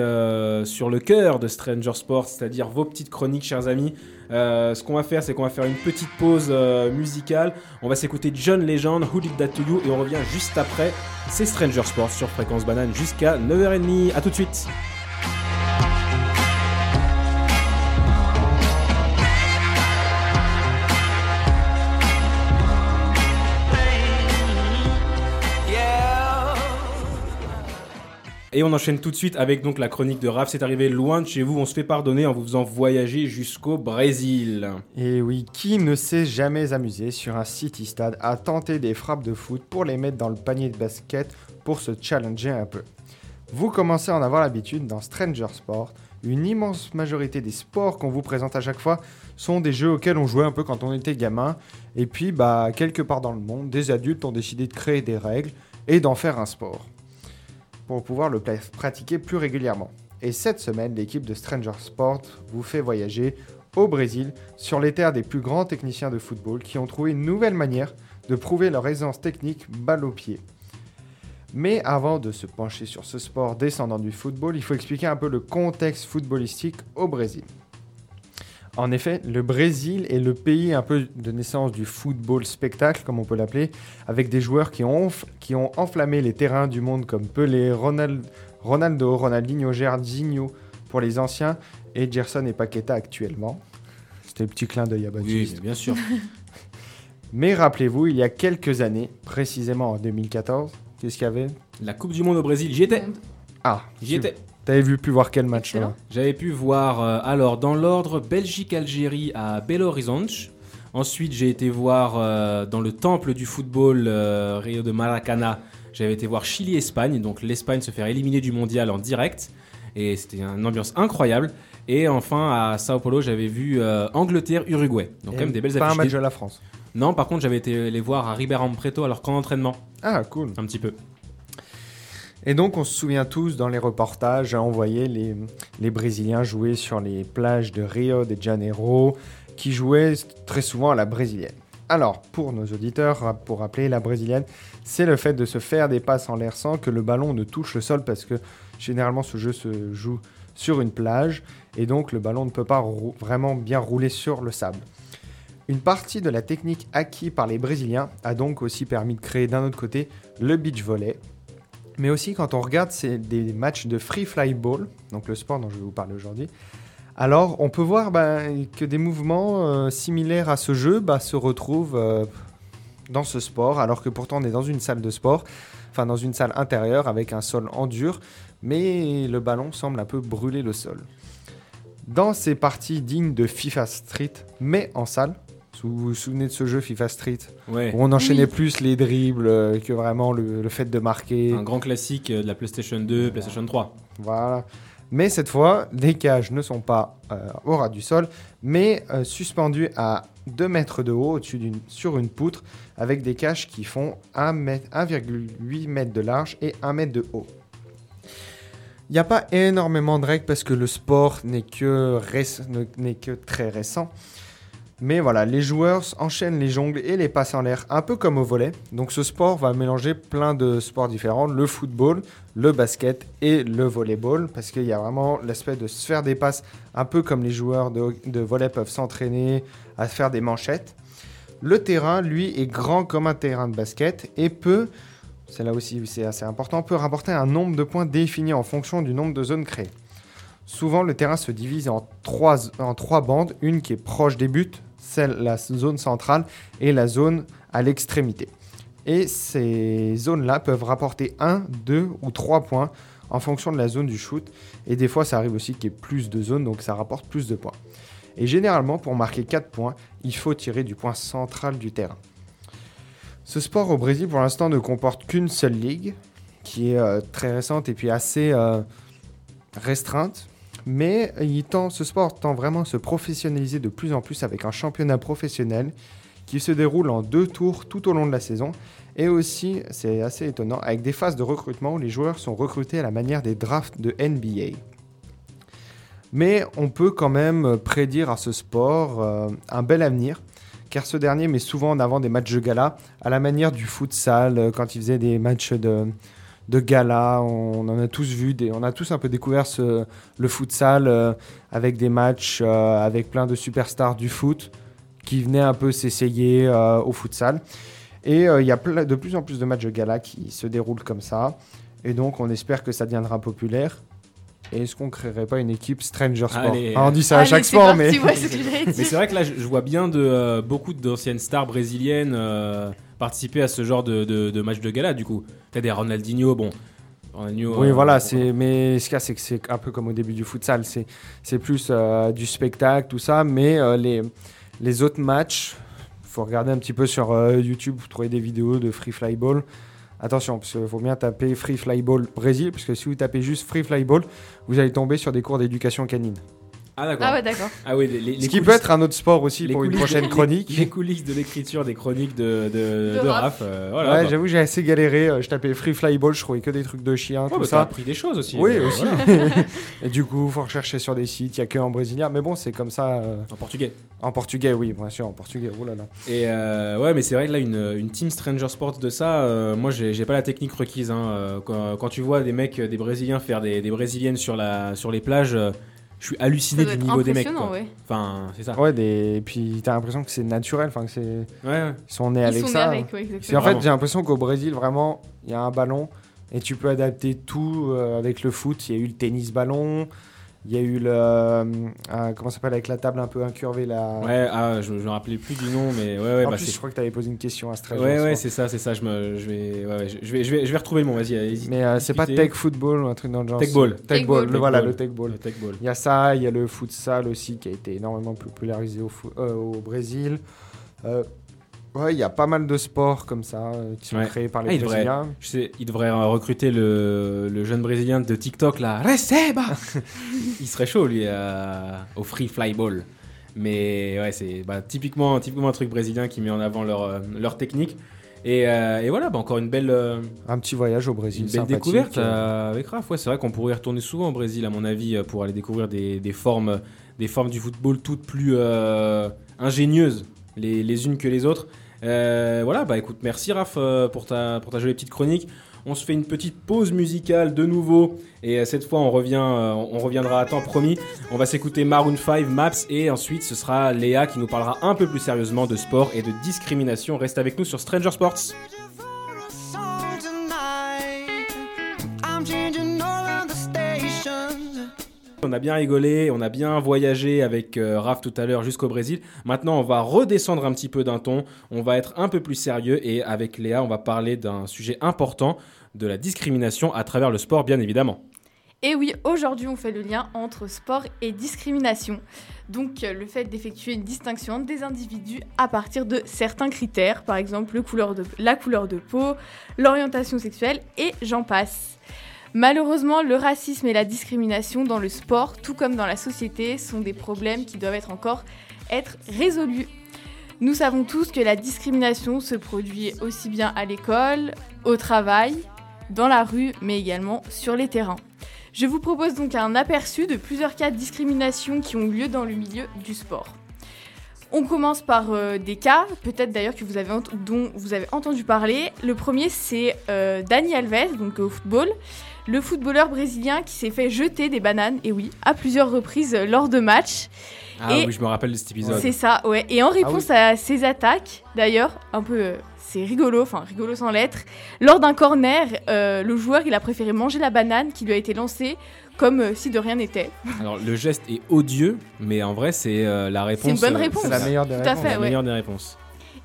S1: sur le cœur de Stranger Sports, c'est-à-dire vos petites chroniques, chers amis. Ce qu'on va faire, c'est qu'on va faire une petite pause musicale. On va s'écouter John Legend, Who Did That To You, et on revient juste après. C'est Stranger Sports sur Fréquence Banane jusqu'à 9h30. A tout de suite. Et on enchaîne tout de suite avec donc la chronique de Raph. C'est arrivé loin de chez vous. On se fait pardonner en vous faisant voyager jusqu'au Brésil.
S2: Et oui, qui ne s'est jamais amusé sur un city stade à tenter des frappes de foot pour les mettre dans le panier de basket pour se challenger un peu? Vous commencez à en avoir l'habitude dans Stranger Sport. Une immense majorité des sports qu'on vous présente à chaque fois sont des jeux auxquels on jouait un peu quand on était gamin. Et puis, bah, quelque part dans le monde, des adultes ont décidé de créer des règles et d'en faire un sport pour pouvoir le pratiquer plus régulièrement. Et cette semaine, l'équipe de Stranger Sport vous fait voyager au Brésil sur les terres des plus grands techniciens de football qui ont trouvé une nouvelle manière de prouver leur aisance technique balle au pied. Mais avant de se pencher sur ce sport descendant du football, il faut expliquer un peu le contexte footballistique au Brésil. En effet, le Brésil est le pays un peu de naissance du football spectacle, comme on peut l'appeler, avec des joueurs qui ont, enf- qui ont enflammé les terrains du monde comme Pelé, Ronald- Ronaldo, Ronaldinho, Gerardinho pour les anciens, et Gerson et Paqueta actuellement. C'était le petit clin d'œil à Baptiste.
S1: bien sûr. [laughs]
S2: Mais rappelez-vous, il y a quelques années, précisément en 2014, qu'est-ce qu'il y avait?
S1: La Coupe du Monde au Brésil, j'y étais.
S2: Ah,
S1: J'y étais.
S2: T'avais vu pu voir quel match là
S1: J'avais pu voir, euh, alors, dans l'ordre, Belgique-Algérie à Belo Horizonte. Ensuite, j'ai été voir euh, dans le temple du football euh, Rio de Maracana. J'avais été voir Chili-Espagne. Donc, l'Espagne se faire éliminer du mondial en direct. Et c'était une ambiance incroyable. Et enfin, à Sao Paulo, j'avais vu euh, Angleterre-Uruguay. Donc,
S2: Et
S1: quand même des belles
S2: Pas un
S1: affiches.
S2: match de la France.
S1: Non, par contre, j'avais été les voir à Ribeirão Preto alors qu'en entraînement,
S2: Ah, cool.
S1: un petit peu.
S2: Et donc, on se souvient tous dans les reportages, on voyait les, Brésiliens jouer sur les plages de Rio de Janeiro, qui jouaient très souvent à la brésilienne. Alors, pour nos auditeurs, pour rappeler, la brésilienne, c'est le fait de se faire des passes en l'air sans que le ballon ne touche le sol, parce que généralement ce jeu se joue sur une plage, et donc le ballon ne peut pas vraiment bien rouler sur le sable. Une partie de la technique acquise par les Brésiliens a donc aussi permis de créer d'un autre côté le beach volley, mais aussi quand on regarde c'est des matchs de free fly ball, donc le sport dont je vais vous parler aujourd'hui, alors on peut voir ben, que des mouvements euh, similaires à ce jeu bah, se retrouvent euh, dans ce sport, alors que pourtant on est dans une salle de sport, enfin dans une salle intérieure avec un sol en dur, mais le ballon semble un peu brûler le sol. Dans ces parties dignes de FIFA Street, mais en salle, vous vous souvenez de ce jeu FIFA Street
S1: Ouais.
S2: où on enchaînait
S3: Oui.
S2: plus les dribbles euh, que vraiment le, le fait de marquer.
S1: Un grand classique euh, de la PlayStation 2, PlayStation 3.
S2: Voilà. Mais cette fois, les cages ne sont pas euh, au ras du sol, mais euh, suspendues à 2 mètres de haut au-dessus d'une, sur une poutre, avec des cages qui font 1 mètre- 1,8 mètres de large et 1 mètre de haut. Il n'y a pas énormément de règles parce que le sport n'est que, réc- ne- n'est que très récent. Mais voilà, les joueurs enchaînent les jongles et les passes en l'air, un peu comme au volet. Donc ce sport va mélanger plein de sports différents, le football, le basket et le volleyball, parce qu'il y a vraiment l'aspect de se faire des passes, un peu comme les joueurs de, volley peuvent s'entraîner à faire des manchettes. Le terrain, lui, est grand comme un terrain de basket et peut, c'est là aussi c'est assez important, peut rapporter un nombre de points défini en fonction du nombre de zones créées. Souvent, le terrain se divise en trois bandes, une qui est proche des buts, celle, la zone centrale et la zone à l'extrémité. Et ces zones-là peuvent rapporter 1, 2 ou 3 points en fonction de la zone du shoot. Et des fois, ça arrive aussi qu'il y ait plus de zones, donc ça rapporte plus de points. Et généralement, pour marquer 4 points, il faut tirer du point central du terrain. Ce sport au Brésil, pour l'instant, ne comporte qu'une seule ligue, qui est euh, très récente et puis assez euh, restreinte. Mais ce sport tend vraiment à se professionnaliser de plus en plus avec un championnat professionnel qui se déroule en deux tours tout au long de la saison. Et aussi, c'est assez étonnant, avec des phases de recrutement où les joueurs sont recrutés à la manière des drafts de NBA. Mais on peut quand même prédire à ce sport euh, un bel avenir, car ce dernier met souvent en avant des matchs de gala, à la manière du futsal, euh, quand il faisait des matchs de, de gala. On en a tous vu, on a tous un peu découvert ce- le futsal euh, avec des matchs euh, avec plein de superstars du foot qui venaient un peu s'essayer euh, au futsal. Et il y a de plus en plus de matchs de gala qui se déroulent comme ça. Et donc on espère que ça deviendra populaire. Et est-ce qu'on créerait pas une équipe Stranger Sport
S1: Allez.
S2: Ah, On dit ça à
S3: Allez,
S2: chaque
S3: c'est
S2: sport,
S3: parti,
S2: mais...
S3: ouais, c'est ce que j'allais
S1: Mais
S3: dire.
S1: c'est vrai que là, je je vois bien de, euh, beaucoup d'anciennes stars brésiliennes euh, participer à ce genre de, de, de match de gala, du coup. T'as des Ronaldinho, bon. Ronaldinho,
S2: Oui,
S1: euh,
S2: voilà, c'est mais ce qu'il y a, c'est que c'est un peu comme au début du futsal, c'est c'est plus euh, du spectacle, tout ça, mais euh, les, les autres matchs, faut regarder un petit peu sur euh, YouTube, vous trouvez des vidéos de Free Fly Ball. Attention, parce qu'il faut bien taper Free Fly Ball Brésil, parce que si vous tapez juste Free Fly Ball, vous allez tomber sur des cours d'éducation canine.
S1: Ah, d'accord.
S3: Ah ouais, d'accord.
S1: Ah oui, les, les-
S2: Ce qui peut être un autre sport aussi
S1: les
S2: pour une prochaine chronique.
S1: Les coulisses de l'écriture des chroniques de, de,
S3: De
S1: de
S3: Raph.
S1: Euh, voilà,
S2: ouais, j'avoue, j'ai assez galéré. euh, Je tapais Free Fly Ball, je trouvais que des trucs de chiens,
S1: Ouais,
S2: tout
S1: bah,
S2: ça.
S1: t'as appris des choses aussi.
S2: Oui,
S1: euh,
S2: aussi.
S1: voilà. [laughs]
S2: Et du coup, faut rechercher sur des sites, il n'y a que en brésilien. Mais bon, c'est comme ça. euh,
S1: En portugais.
S2: en portugais, oui, bien sûr, en portugais. Oh là là.
S1: Et euh, ouais, mais c'est vrai que là, une, une team Stranger Sports de ça, euh, moi, j'ai pas la technique requise. hein. Quand, quand tu vois des mecs, des Brésiliens faire des, des Brésiliennes sur, la, sur les plages, euh, je suis halluciné du niveau des mecs.
S3: impressionnant,
S1: Quoi.
S3: ouais.
S1: Enfin, c'est ça.
S2: Ouais, des... et puis t'as l'impression que c'est naturel, enfin que c'est.
S1: Ouais, ouais.
S2: Ils sont nés
S3: Ils
S2: avec
S3: sont nés
S2: ça.
S3: avec, ouais,
S2: Parce
S3: exactement.
S2: qu'en fait, j'ai l'impression qu'au Brésil, vraiment, il y a un ballon et tu peux adapter tout euh, avec le foot. Il y a eu le tennis ballon, il y a eu le. euh, euh, comment ça s'appelle avec la table un peu incurvée là.
S1: Ouais, ah, je, je me rappelais plus du nom, mais ouais, ouais,
S2: en
S1: bah,
S2: plus, je crois que tu avais posé une question à Stranger
S1: Ouais, ouais, c'est ça, c'est ça. Je, me, je, vais, ouais, ouais, je, je vais, je, vais, je vais retrouver le nom, vas-y.
S2: Mais euh, c'est pas tech football ou un truc dans le genre.
S1: Tech ball.
S2: Tech
S3: Tech
S2: ball,
S3: ball.
S2: le- voilà, le tech ball.
S1: Le tech ball.
S2: Il y a ça, il y a le futsal aussi qui a été énormément popularisé au, euh, au Brésil. Euh, ouais, il y a pas mal de sports comme ça euh, qui sont
S1: Ouais.
S2: créés par
S1: Ah,
S2: les
S1: devrait-
S2: Brésiliens.
S1: Je sais, il devrait euh, recruter le, le jeune brésilien de TikTok là, Receba [laughs] Il serait chaud lui euh, au free fly ball. Mais ouais, c'est bah, typiquement, typiquement un truc brésilien qui met en avant leur, leur technique. Et, et voilà, bah, encore une belle,
S2: Un petit voyage au Brésil.
S1: une belle découverte avec Raph. Ouais, c'est vrai qu'on pourrait y retourner souvent au Brésil, à mon avis, pour aller découvrir des, des formes, des formes du football toutes plus ingénieuses les, les unes que les autres. Euh, voilà, bah écoute, merci Raph euh, pour ta, pour ta jolie petite chronique. On se fait une petite pause musicale de nouveau. Et euh, cette fois, on, revient, euh, on reviendra à temps promis. On va s'écouter Maroon 5, Maps. Et ensuite, ce sera Léa qui nous parlera un peu plus sérieusement de sport et de discrimination. Reste avec nous sur Stranger Sports. On a bien rigolé, on a bien voyagé avec euh, Raph tout à l'heure jusqu'au Brésil. Maintenant, on va redescendre un petit peu d'un ton. On va être un peu plus sérieux et avec Léa, on va parler d'un sujet important, de la discrimination à travers le sport, bien évidemment.
S3: Et oui, aujourd'hui, on fait le lien entre sport et discrimination. Donc, euh, le fait d'effectuer une distinction des individus à partir de certains critères, par exemple la couleur de peau, l'orientation sexuelle, et j'en passe. Malheureusement, le racisme et la discrimination dans le sport, tout comme dans la société, sont des problèmes qui doivent encore être résolus. Nous savons tous que la discrimination se produit aussi bien à l'école, au travail, dans la rue, mais également sur les terrains. Je vous propose donc un aperçu de plusieurs cas de discrimination qui ont eu lieu dans le milieu du sport. On commence par euh, des cas, peut-être d'ailleurs que vous avez dont vous avez entendu parler. Le premier, c'est euh, Dani Alves, donc au football, le footballeur brésilien qui s'est fait jeter des bananes, et oui, à plusieurs reprises euh, lors de matchs.
S1: Ah
S3: Et-
S1: oui, je me rappelle de cet épisode.
S3: C'est ça, ouais. Et en réponse à ces attaques, d'ailleurs, un peu, euh, c'est rigolo, enfin rigolo sans lettres. Lors d'un corner, le joueur il a préféré manger la banane qui lui a été lancée comme euh, si de rien n'était.
S1: Alors, le geste est odieux, mais en vrai, c'est euh, la réponse.
S3: une bonne
S1: euh,
S3: réponse.
S2: C'est la meilleure des
S3: Tout à
S2: réponses.
S3: fait,
S1: la
S3: ouais.
S1: meilleure des réponses.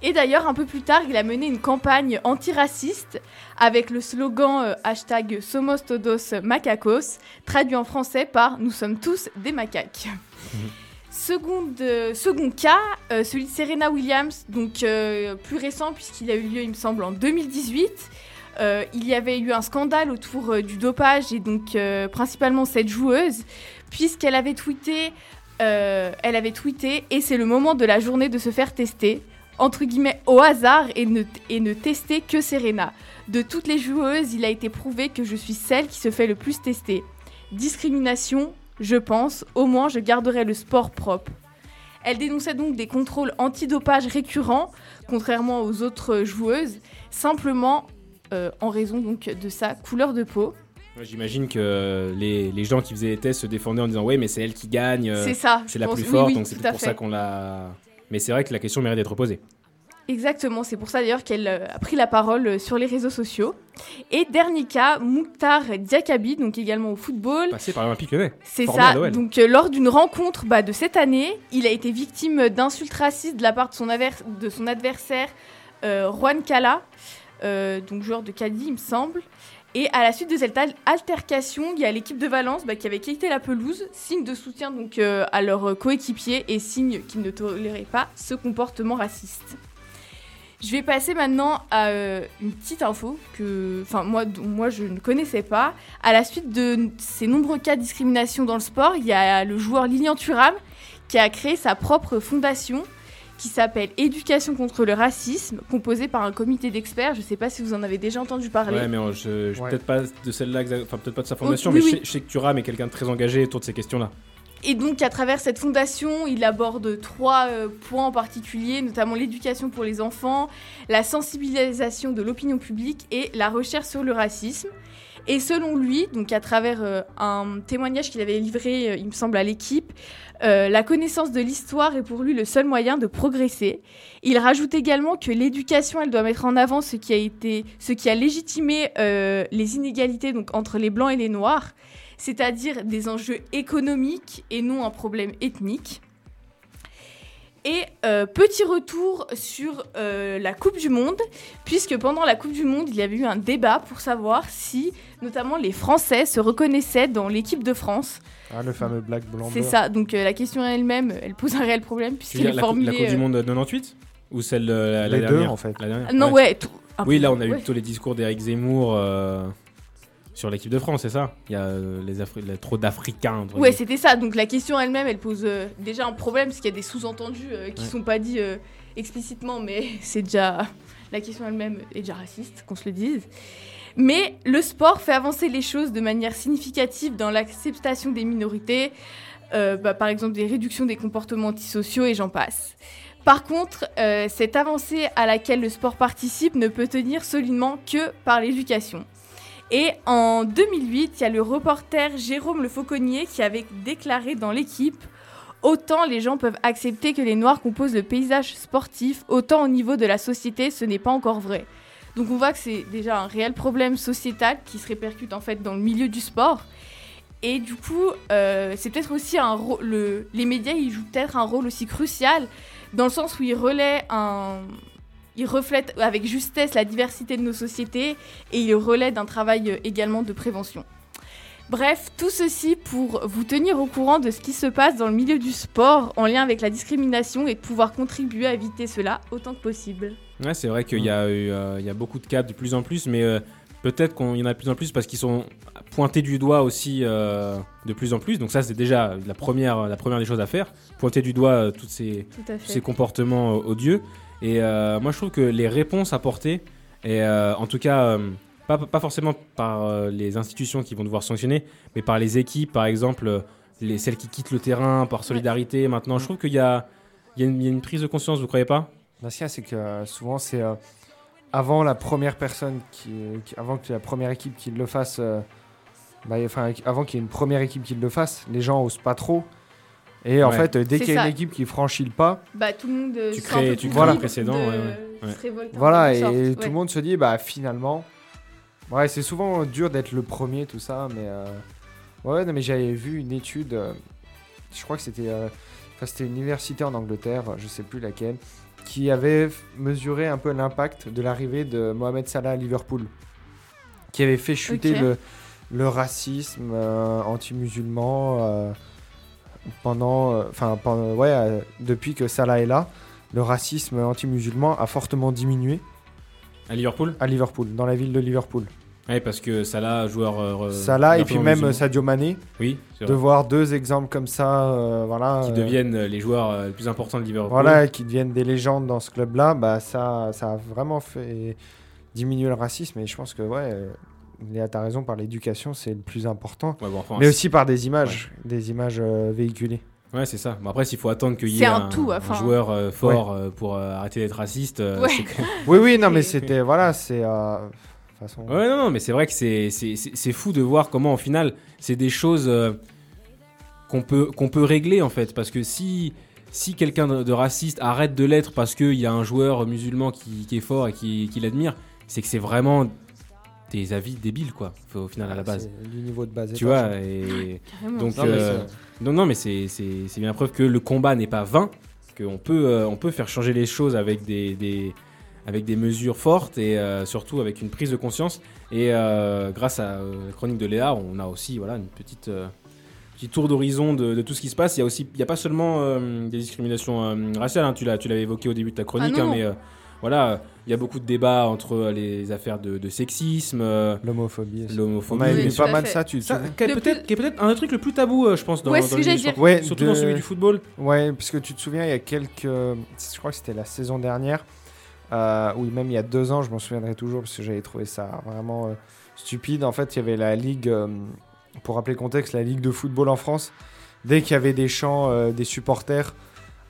S3: Et d'ailleurs, un peu plus tard, il a mené une campagne antiraciste avec le slogan euh, hashtag Somos todos macacos, traduit en français par Nous sommes tous des macaques. [laughs] Seconde, euh, second cas, euh, celui de Serena Williams, donc plus récent puisqu'il a eu lieu, il me semble, en 2018. Euh, il y avait eu un scandale autour euh, du dopage et donc euh, principalement cette joueuse, puisqu'elle avait tweeté, elle avait et c'est le moment de la journée de se faire tester, entre guillemets au hasard et ne, et ne tester que Serena. De toutes les joueuses, il a été prouvé que je suis celle qui se fait le plus tester. Discrimination, je pense, au moins je garderai le sport propre. Elle dénonçait donc des contrôles antidopage récurrents, contrairement aux autres joueuses, simplement euh, en raison donc de sa couleur de peau.
S1: Ouais, J'imagine que les, les gens qui faisaient les tests se défendaient en disant ouais mais c'est elle qui gagne, euh,
S3: c'est ça.
S1: c'est la
S3: pense.
S1: plus forte
S3: oui,
S1: donc c'est pour ça qu'on l'a. Mais c'est vrai que la question mérite d'être posée.
S3: Exactement, c'est pour ça d'ailleurs qu'elle euh, a pris la parole sur les réseaux sociaux. Et dernier cas, Mouktar Diakabi, donc également au football.
S1: Passé par l'Olympique Lyonnais.
S3: C'est ça. Donc euh, lors d'une rencontre bah, de cette année, il a été victime d'insultes racistes de la part de son, aver- de son adversaire euh, Juan Cala, donc joueur de Cadix, il me semble. Et à la suite de cette al- altercation, il y a l'équipe de Valence bah, qui avait quitté la pelouse, signe de soutien donc euh, à leurs euh, coéquipiers et signe qu'ils ne toléraient pas ce comportement raciste. Je vais passer maintenant à euh, une petite info que, moi je ne connaissais pas. À la suite de ces nombreux cas de discrimination dans le sport, il y a le joueur Lilian Thuram qui a créé sa propre fondation qui s'appelle Éducation contre le racisme, composée par un comité d'experts. Je ne sais pas si vous en avez déjà entendu parler.
S1: Ouais mais euh, je, je-
S2: Ouais.
S1: peut-être pas de celle-là, enfin peut-être pas de sa fondation,
S3: oui,
S1: mais
S3: oui.
S1: Je, sais, je sais que Thuram est quelqu'un de très engagé autour de ces questions-là.
S3: Et donc, à travers cette fondation, il aborde trois euh, points en particulier, notamment l'éducation pour les enfants, la sensibilisation de l'opinion publique et la recherche sur le racisme. Et selon lui, donc à travers euh, un témoignage qu'il avait livré, euh, il me semble, à l'équipe, euh, la connaissance de l'histoire est pour lui le seul moyen de progresser. Il rajoute également que l'éducation, elle doit mettre en avant ce qui a été, ce qui a légitimé euh, les inégalités donc entre les blancs et les noirs c'est-à-dire des enjeux économiques et non un problème ethnique. Et euh, petit retour sur euh, la Coupe du Monde, puisque pendant la Coupe du Monde, il y avait eu un débat pour savoir si, notamment, les Français se reconnaissaient dans l'équipe de France.
S2: Ah, le fameux black blanc.
S3: C'est ça, donc euh, la question elle-même, elle pose un réel problème, puisqu'elle est
S1: la, coupe, la
S3: formulée...
S1: Coupe du Monde de 98 Ou celle de la, la
S2: Les deux,
S1: dernière
S2: en fait.
S1: La dernière
S3: Non, ouais. tout-
S1: Oui, là on a eu plutôt les discours d'Éric Zemmour euh, sur l'équipe de France, c'est ça? Il y a euh, les Afri- a trop d'Africains.
S3: Ouais, c'était ça. Donc la question elle-même, elle pose euh, déjà un problème parce qu'il y a des sous-entendus euh, qui
S1: Ouais.
S3: sont pas dits explicitement, mais [laughs] c'est déjà la question elle-même est déjà raciste, qu'on se le dise. Mais le sport fait avancer les choses de manière significative dans l'acceptation des minorités, bah, par exemple des réductions des comportements antisociaux et j'en passe. Par contre, cette avancée à laquelle le sport participe ne peut tenir solidement que par l'éducation. Et en 2008, il y a le reporter Jérôme Le Fauconnier qui avait déclaré dans l'équipe Autant les gens peuvent accepter que les Noirs composent le paysage sportif, autant au niveau de la société, ce n'est pas encore vrai. Donc on voit que c'est déjà un réel problème sociétal qui se répercute en fait dans le milieu du sport. Et du coup, euh, c'est peut-être aussi les médias, ils jouent peut-être un rôle aussi crucial dans le sens où ils relaient un. Ils reflètent avec justesse la diversité de nos sociétés et ils relaient d'un travail euh, également de prévention. Bref, tout ceci pour vous tenir au courant de ce qui se passe dans le milieu du sport en lien avec la discrimination et de pouvoir contribuer à éviter cela autant que possible.
S1: Ouais, c'est vrai qu'il y, euh, il y a beaucoup de cas de plus en plus, mais euh, peut-être qu'il y en a de plus en plus parce qu'ils sont pointés du doigt aussi euh, de plus en plus. Donc ça, c'est déjà la première, la première des choses à faire, pointer du doigt toutes ces, tous ces comportements odieux. Et euh, moi, je trouve que les réponses apportées, et euh, en tout cas, euh, pas, pas forcément par euh, les institutions qui vont devoir sanctionner, mais par les équipes, par exemple, les, celles qui quittent le terrain par solidarité. Maintenant, je trouve qu'il y a, il y, a une- il y a une prise de conscience, vous croyez pas?
S2: Bah, ce qu'il y a, c'est que souvent, c'est euh, avant la première personne, qui, qui- avant que la première équipe qui le fasse, euh, bah, enfin, avant qu'il y ait une première équipe qui le fasse, les gens osent pas trop. Et en
S1: Ouais.
S2: fait, dès qu'il y a
S3: ça.
S2: une équipe qui franchit le pas,
S3: Bah, tout le monde euh,
S1: Tu
S3: se
S1: crées- tu
S2: crées
S1: précédent,
S3: de-
S1: ouais,
S3: se
S2: voilà, et tout
S3: ouais.
S2: le monde se dit, bah finalement, ouais, c'est souvent dur d'être le premier, tout ça, mais euh, ouais, non, mais j'avais vu une étude, euh, je crois que c'était, euh, enfin, c'était une université en Angleterre, je sais plus laquelle, qui avait mesuré un peu l'impact de l'arrivée de Mohamed Salah à Liverpool, qui avait fait chuter le, le racisme euh, anti-musulman euh, pendant, euh, enfin, pendant- ouais, euh, depuis que Salah est là, le racisme anti-musulman a fortement diminué
S1: À Liverpool?
S2: À Liverpool, dans la ville de Liverpool.
S1: Ouais, parce que Salah, joueur. euh,
S2: Salah et puis même
S1: musulman.
S2: Sadio Mané,
S1: Oui,
S2: de voir deux exemples comme ça, euh, voilà,
S1: Qui deviennent euh, les joueurs les plus importants de Liverpool.
S2: voilà, qui deviennent des légendes dans ce club-là, bah ça, ça a vraiment fait diminuer le racisme. Et je pense que ouais, Léa, t'as raison, par l'éducation, c'est le plus important,
S1: Ouais, bon, enfin,
S2: mais aussi par des images, des images euh, véhiculées.
S1: Ouais, c'est ça. Bon, après, s'il faut attendre qu'il y ait
S3: un
S1: un,
S3: tout,
S1: un
S3: enfin.
S1: joueur euh, fort euh, pour euh, arrêter d'être raciste, euh,
S3: Ouais.
S1: c'est quand même- [laughs]
S2: Oui, oui, non, mais
S3: C'est-
S2: c'était voilà, c'est euh, de toute façon.
S1: Ouais, non, non, mais c'est vrai que c'est- c'est c'est- c'est fou de voir comment, au final, c'est des choses euh, qu'on peut, qu'on peut régler, en fait. Parce que si, si quelqu'un de, de raciste arrête de l'être parce qu'il y a un joueur musulman qui, qui est fort et qui, qui l'admire, c'est que c'est vraiment des avis débiles, quoi, au au final, à la base.
S2: C'est du niveau de base.
S1: Tu
S2: étage.
S1: vois, et.
S3: Carrément.
S1: Donc,
S2: Non, mais
S1: euh,
S2: c'est-
S1: non, non, mais c'est c'est- c'est bien la preuve que le combat n'est pas vain, qu'on peut, euh, on peut faire changer les choses avec des, des- avec des mesures fortes et euh, surtout avec une prise de conscience. Et euh, grâce à euh, la chronique de Léa, on a aussi voilà, une petite, euh, petit tour d'horizon de, de tout ce qui se passe. Il y a aussi, il y a pas seulement euh, des discriminations euh, raciales, hein, tu l'as tu l'avais évoqué au début de ta chronique,
S3: Ah non,
S1: hein,
S3: non.
S1: mais euh, voilà, il y a beaucoup de débats entre les affaires de, de sexisme, euh,
S2: L'homophobie. On
S1: l'homophobie.
S3: Oui,
S2: vu
S3: tout
S2: pas mal
S3: fait.
S2: ça, tu te
S1: Ça, qui
S3: Le
S1: peut-être
S3: plus-
S1: un des trucs le plus tabou, euh, je pense, dans,
S3: Ouais,
S1: dans
S3: dire.
S2: Ouais,
S1: Surtout
S2: de-
S1: dans celui du football.
S2: Ouais, parce que tu te souviens, il y a quelques. Je crois que c'était la saison dernière, euh, ou même il y a deux ans, je m'en souviendrai toujours, parce que j'avais trouvé ça vraiment euh, stupide. En fait, il y avait la Ligue, euh, pour rappeler le contexte, la Ligue de football en France. Dès qu'il y avait des chants euh, des supporters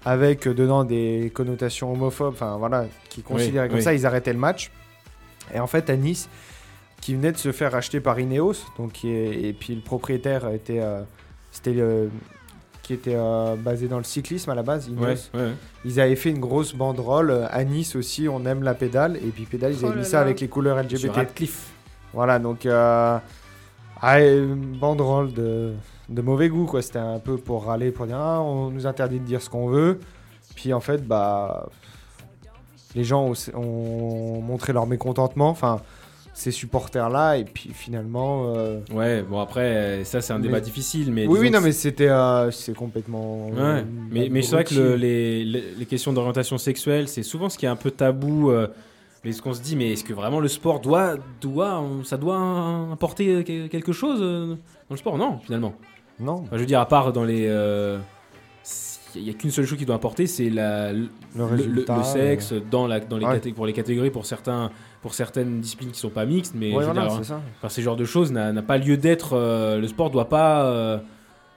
S2: avec euh, dedans des connotations homophobes, enfin voilà, qui considéraient comme
S1: oui.
S2: ça, ils arrêtaient le match. Et en fait, à Nice, qui venait de se faire acheter par Ineos, donc qui est- et puis le propriétaire était, euh, c'était le qui était euh, basé dans le cyclisme à la base, Ineos.
S1: Ouais, ouais.
S2: Ils avaient fait une grosse banderole euh, à Nice aussi, on aime la pédale, et puis pédale, ils
S3: Oh
S2: avaient
S3: là
S2: mis ça
S3: là.
S2: avec les couleurs
S1: Sur
S2: LGBT.
S1: Radcliffe.
S2: Voilà, donc euh, ah, une banderole de, de mauvais goût, quoi. C'était un peu pour râler, pour dire ah, on nous interdit de dire ce qu'on veut. Puis en fait, bah, les gens ont, ont montré leur mécontentement, enfin, ces supporters-là, et puis finalement. euh,
S1: Ouais, bon après, euh, ça c'est un débat difficile, mais.
S2: oui, oui, non, mais c'était euh, c'est complètement.
S1: Ouais,
S2: euh,
S1: mais, mais c'est vrai que le- les, les, questions d'orientation sexuelle, c'est souvent ce qui est un peu tabou. euh, mais ce qu'on se dit, mais est-ce que vraiment le sport doit, doit, ça doit apporter que- quelque chose euh, dans le sport? Non, finalement.
S2: Non,
S1: Enfin, je veux dire, à part dans les. euh, Il n'y a qu'une seule chose qui doit apporter, c'est la, le, sexe dans la, dans les
S2: Ouais.
S1: pour les catégories, pour, certains, pour certaines disciplines qui sont pas mixtes. Mais
S2: euh,
S1: je
S2: ouais, voilà,
S1: dire. Enfin, ces genres de choses n'a n'a pas lieu d'être. euh, le sport doit pas euh,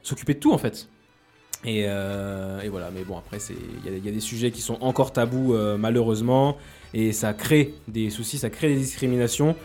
S1: s'occuper de tout en fait. Et, euh, et voilà, mais bon, après, il y, y a des sujets qui sont encore tabous euh, malheureusement, et ça crée des soucis, ça crée des discriminations.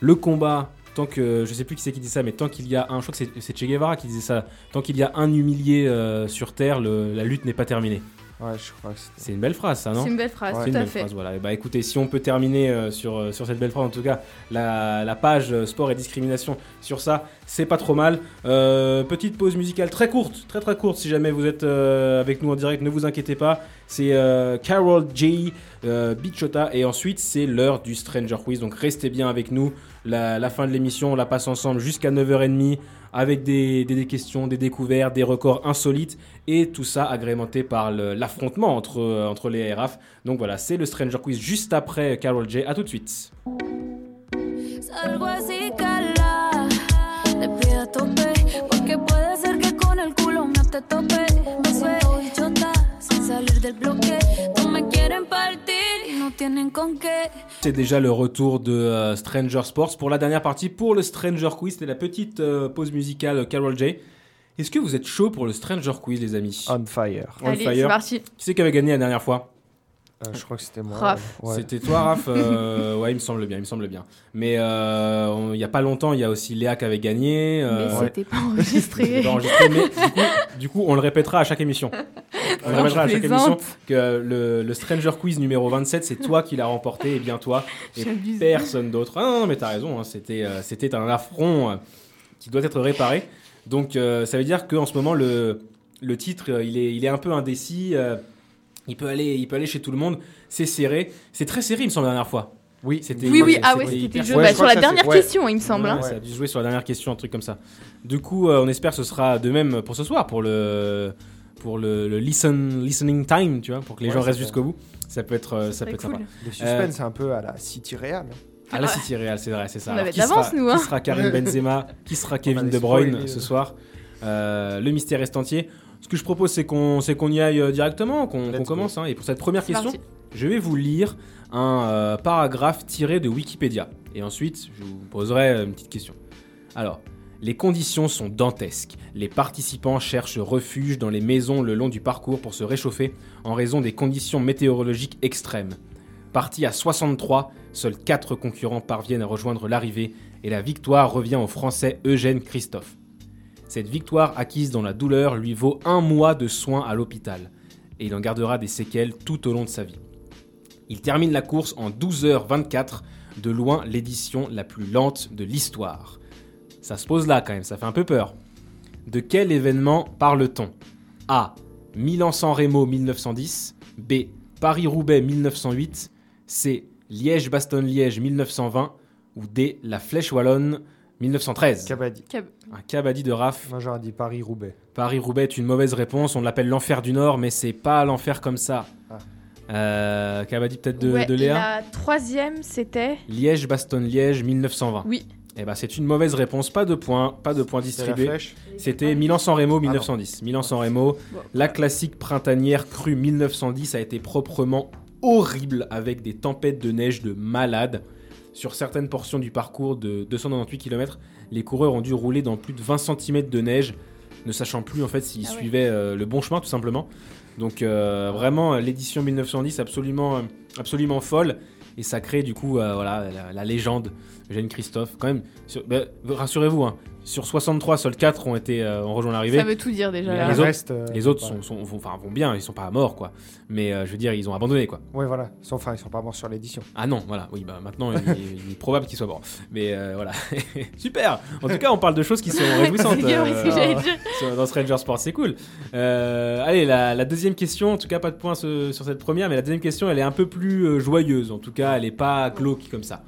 S1: Le combat, tant que. Je sais plus qui c'est qui dit ça, mais tant qu'il y a un. Je crois que c'est- Che Guevara qui disait ça. Tant qu'il y a un humilié euh, sur Terre, la lutte n'est pas terminée.
S2: Ouais, je crois que c'était.
S1: C'est une belle phrase, ça, non
S3: C'est une belle phrase,
S2: Ouais.
S3: tout
S1: une
S3: à
S1: belle
S3: fait.
S1: phrase, voilà. Et bah écoutez, si on peut terminer euh, sur, euh, sur cette belle phrase, en tout cas, la, la page euh, sport et discrimination sur ça, c'est pas trop mal. Euh, petite pause musicale très courte, très très courte. Si jamais vous êtes euh, avec nous en direct, ne vous inquiétez pas. C'est euh, Carol J. Euh, Bichota et ensuite c'est l'heure du Stranger Quiz. Donc restez bien avec nous. La, la fin de l'émission, on la passe ensemble jusqu'à 9h30 avec des, questions, des découvertes, des records insolites et tout ça agrémenté par l'affrontement entre, euh, entre les RAF. Donc voilà, c'est le Stranger Quiz juste après Carol J. À tout de suite. C'est déjà le retour de euh, Stranger Sports pour la dernière partie pour le Stranger Quiz. C'était la petite euh, pause musicale Carol J. Est-ce que vous êtes chaud pour le Stranger Quiz, les amis?
S2: On fire.
S1: On
S3: Allez,
S1: fire.
S3: c'est parti.
S1: Qui c'est qui avait gagné la dernière fois?
S2: Euh, je crois que c'était moi.
S3: Raph.
S2: ouais.
S1: C'était toi, Raph euh, Ouais, il me semble bien, il me semble bien. Mais euh, on- il y a pas longtemps, il y a aussi Léa qui avait gagné. euh,
S3: Mais
S1: ouais.
S3: c'était pas enregistré.
S1: pas enregistré, mais du coup, du coup, on le répétera à chaque émission. On le
S3: Non,
S1: répétera à chaque
S3: plaisante.
S1: émission que le, le Stranger Quiz numéro 27, c'est toi qui l'as remporté et bien toi et personne d'autre. Ah non, non, mais t'as raison, hein, c'était euh, c'était un affront euh, qui doit être réparé. Donc euh, ça veut dire qu'en ce moment, le, le titre, il est, il est un peu indécis. Euh, Il peut aller, il peut aller chez tout le monde. C'est serré. C'est très serré, il me semble, la dernière fois.
S2: Oui,
S1: C'était-
S3: Oui, oui, ah ouais, c'était le jeu.
S2: Ouais,
S3: Bah, sur la dernière
S2: ouais.
S3: question, il me semble. hein.
S1: Ouais, ça a dû jouer sur la dernière question, un truc comme ça. Du coup, euh, on espère que ce sera de même pour ce soir, pour le, pour le, le listen, listening time, tu vois, pour que les
S2: Ouais,
S1: gens restent jusqu'au bout. Ça peut être, euh, ça peut être
S3: cool.
S1: sympa.
S2: Le suspense, c'est un peu à la City Real.
S1: À la City Real, c'est vrai, c'est ça.
S3: On avait de l'avance, nous, hein.
S1: Qui sera Karim [laughs] Benzema Qui sera Kevin De Bruyne ce soir Euh, Le mystère reste entier. Ce que je propose, c'est qu'on c'est qu'on y aille euh, directement, qu'on commence. hein. Et pour cette première question,
S3: parti.
S1: je vais vous lire un euh, paragraphe tiré de Wikipédia. Et ensuite, je vous poserai euh, une petite question. Alors, les conditions sont dantesques. Les participants cherchent refuge dans les maisons le long du parcours pour se réchauffer en raison des conditions météorologiques extrêmes. Parti à 63, seuls 4 concurrents parviennent à rejoindre l'arrivée et la victoire revient au Français Eugène Christophe. Cette victoire acquise dans la douleur lui vaut un mois de soins à l'hôpital et il en gardera des séquelles tout au long de sa vie. Il termine la course en 12h24, de loin l'édition la plus lente de l'histoire. Ça se pose là quand même, ça fait un peu peur. De quel événement parle-t-on? A. Milan-San Remo 1910, B. Paris-Roubaix 1908, C. Liège-Bastogne-Liège 1920 ou D. La Flèche Wallonne 1913.
S2: Kabaddi.
S3: Cab-
S1: Un cabadi de Raph.
S2: Moi, j'aurais dit Paris-Roubaix.
S1: Paris-Roubaix est une mauvaise réponse. On l'appelle l'enfer du Nord, mais c'est pas l'enfer comme ça.
S2: Ah.
S1: Euh, cabadi peut-être de,
S3: Ouais,
S1: de Léa
S3: La troisième, c'était.
S1: Liège-Bastogne-Liège 1920.
S3: Oui.
S1: Eh ben, c'est une mauvaise réponse. Pas de points, pas de points distribués. C'était Milan-San Remo 1910. Milan-San Remo,
S3: Bon.
S1: la classique printanière crue 1910 a été proprement horrible avec des tempêtes de neige de malade. Sur certaines portions du parcours de 298 km, les coureurs ont dû rouler dans plus de 20 cm de neige, ne sachant plus en fait s'ils
S3: Ah ouais.
S1: suivaient euh, le bon chemin tout simplement. Donc euh, vraiment l'édition 1910 absolument, euh, absolument folle et ça crée du coup voilà la, la légende Eugène Christophe. Quand même, sur- bah, rassurez-vous, hein, sur 63 seuls 4 ont été euh, ont rejoint l'arrivée.
S3: Ça veut tout dire déjà.
S1: Les
S3: là.
S1: Les
S2: Le
S1: autres-
S2: reste, euh,
S1: Les autres sont, sont- vont, bien, ils sont pas morts quoi. Mais euh, je veux dire, ils ont abandonné quoi.
S2: Ouais, voilà. Ils sont, enfin, ils sont pas morts sur l'édition.
S1: Ah non, voilà, oui, bah maintenant il, est- il est probable qu'ils soient morts. Mais euh, voilà, [laughs] super. En tout cas, on parle de choses qui sont [laughs] réjouissantes euh,
S3: ce que j'allais dire.
S1: sur- dans Stranger Sport, c'est cool. Euh, allez, la, la deuxième question, en tout cas pas de points ce- sur cette première, mais la deuxième question, elle est un peu plus joyeuse. En tout cas, elle est pas glauque comme ça.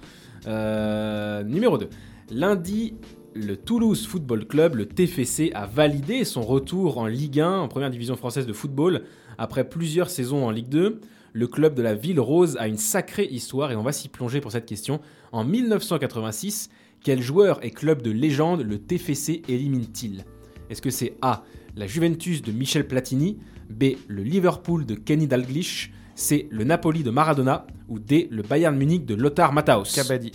S1: Euh, numéro 2. Lundi, le Toulouse Football Club, le TFC, a validé son retour en Ligue 1, en première division française de football, après plusieurs saisons en Ligue 2. Le club de la Ville Rose a une sacrée histoire et on va s'y plonger pour cette question. En 1986, quel joueur et club de légende le TFC élimine-t-il? Est-ce que c'est A, la Juventus de Michel Platini, B, le Liverpool de Kenny Dalglish, C, le Napoli de Maradona ou D, le Bayern Munich de Lothar Matthäus
S2: Kabaddi.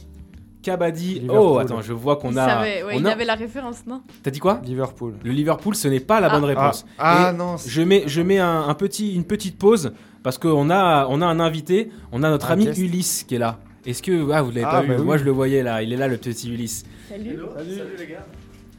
S1: Kabaddi.
S2: Liverpool.
S1: Oh, attends, je vois qu'on a.
S3: savait, ouais,
S1: on
S3: il
S1: a-
S3: avait la référence, non?
S1: T'as dit quoi?
S2: Liverpool.
S1: Le Liverpool, ce n'est pas la
S3: Ah.
S1: bonne réponse.
S2: Ah, ah non. c'est-
S1: Je mets, je mets un, un petit, une petite pause parce qu'on a, on a un invité, on a notre
S2: Un
S1: ami
S2: guest.
S1: Ulysse qui est là. Est-ce que ah, vous l'avez
S2: Ah,
S1: pas vu
S2: bah oui.
S1: Moi je le voyais là, il est là le petit Ulysse.
S3: Salut.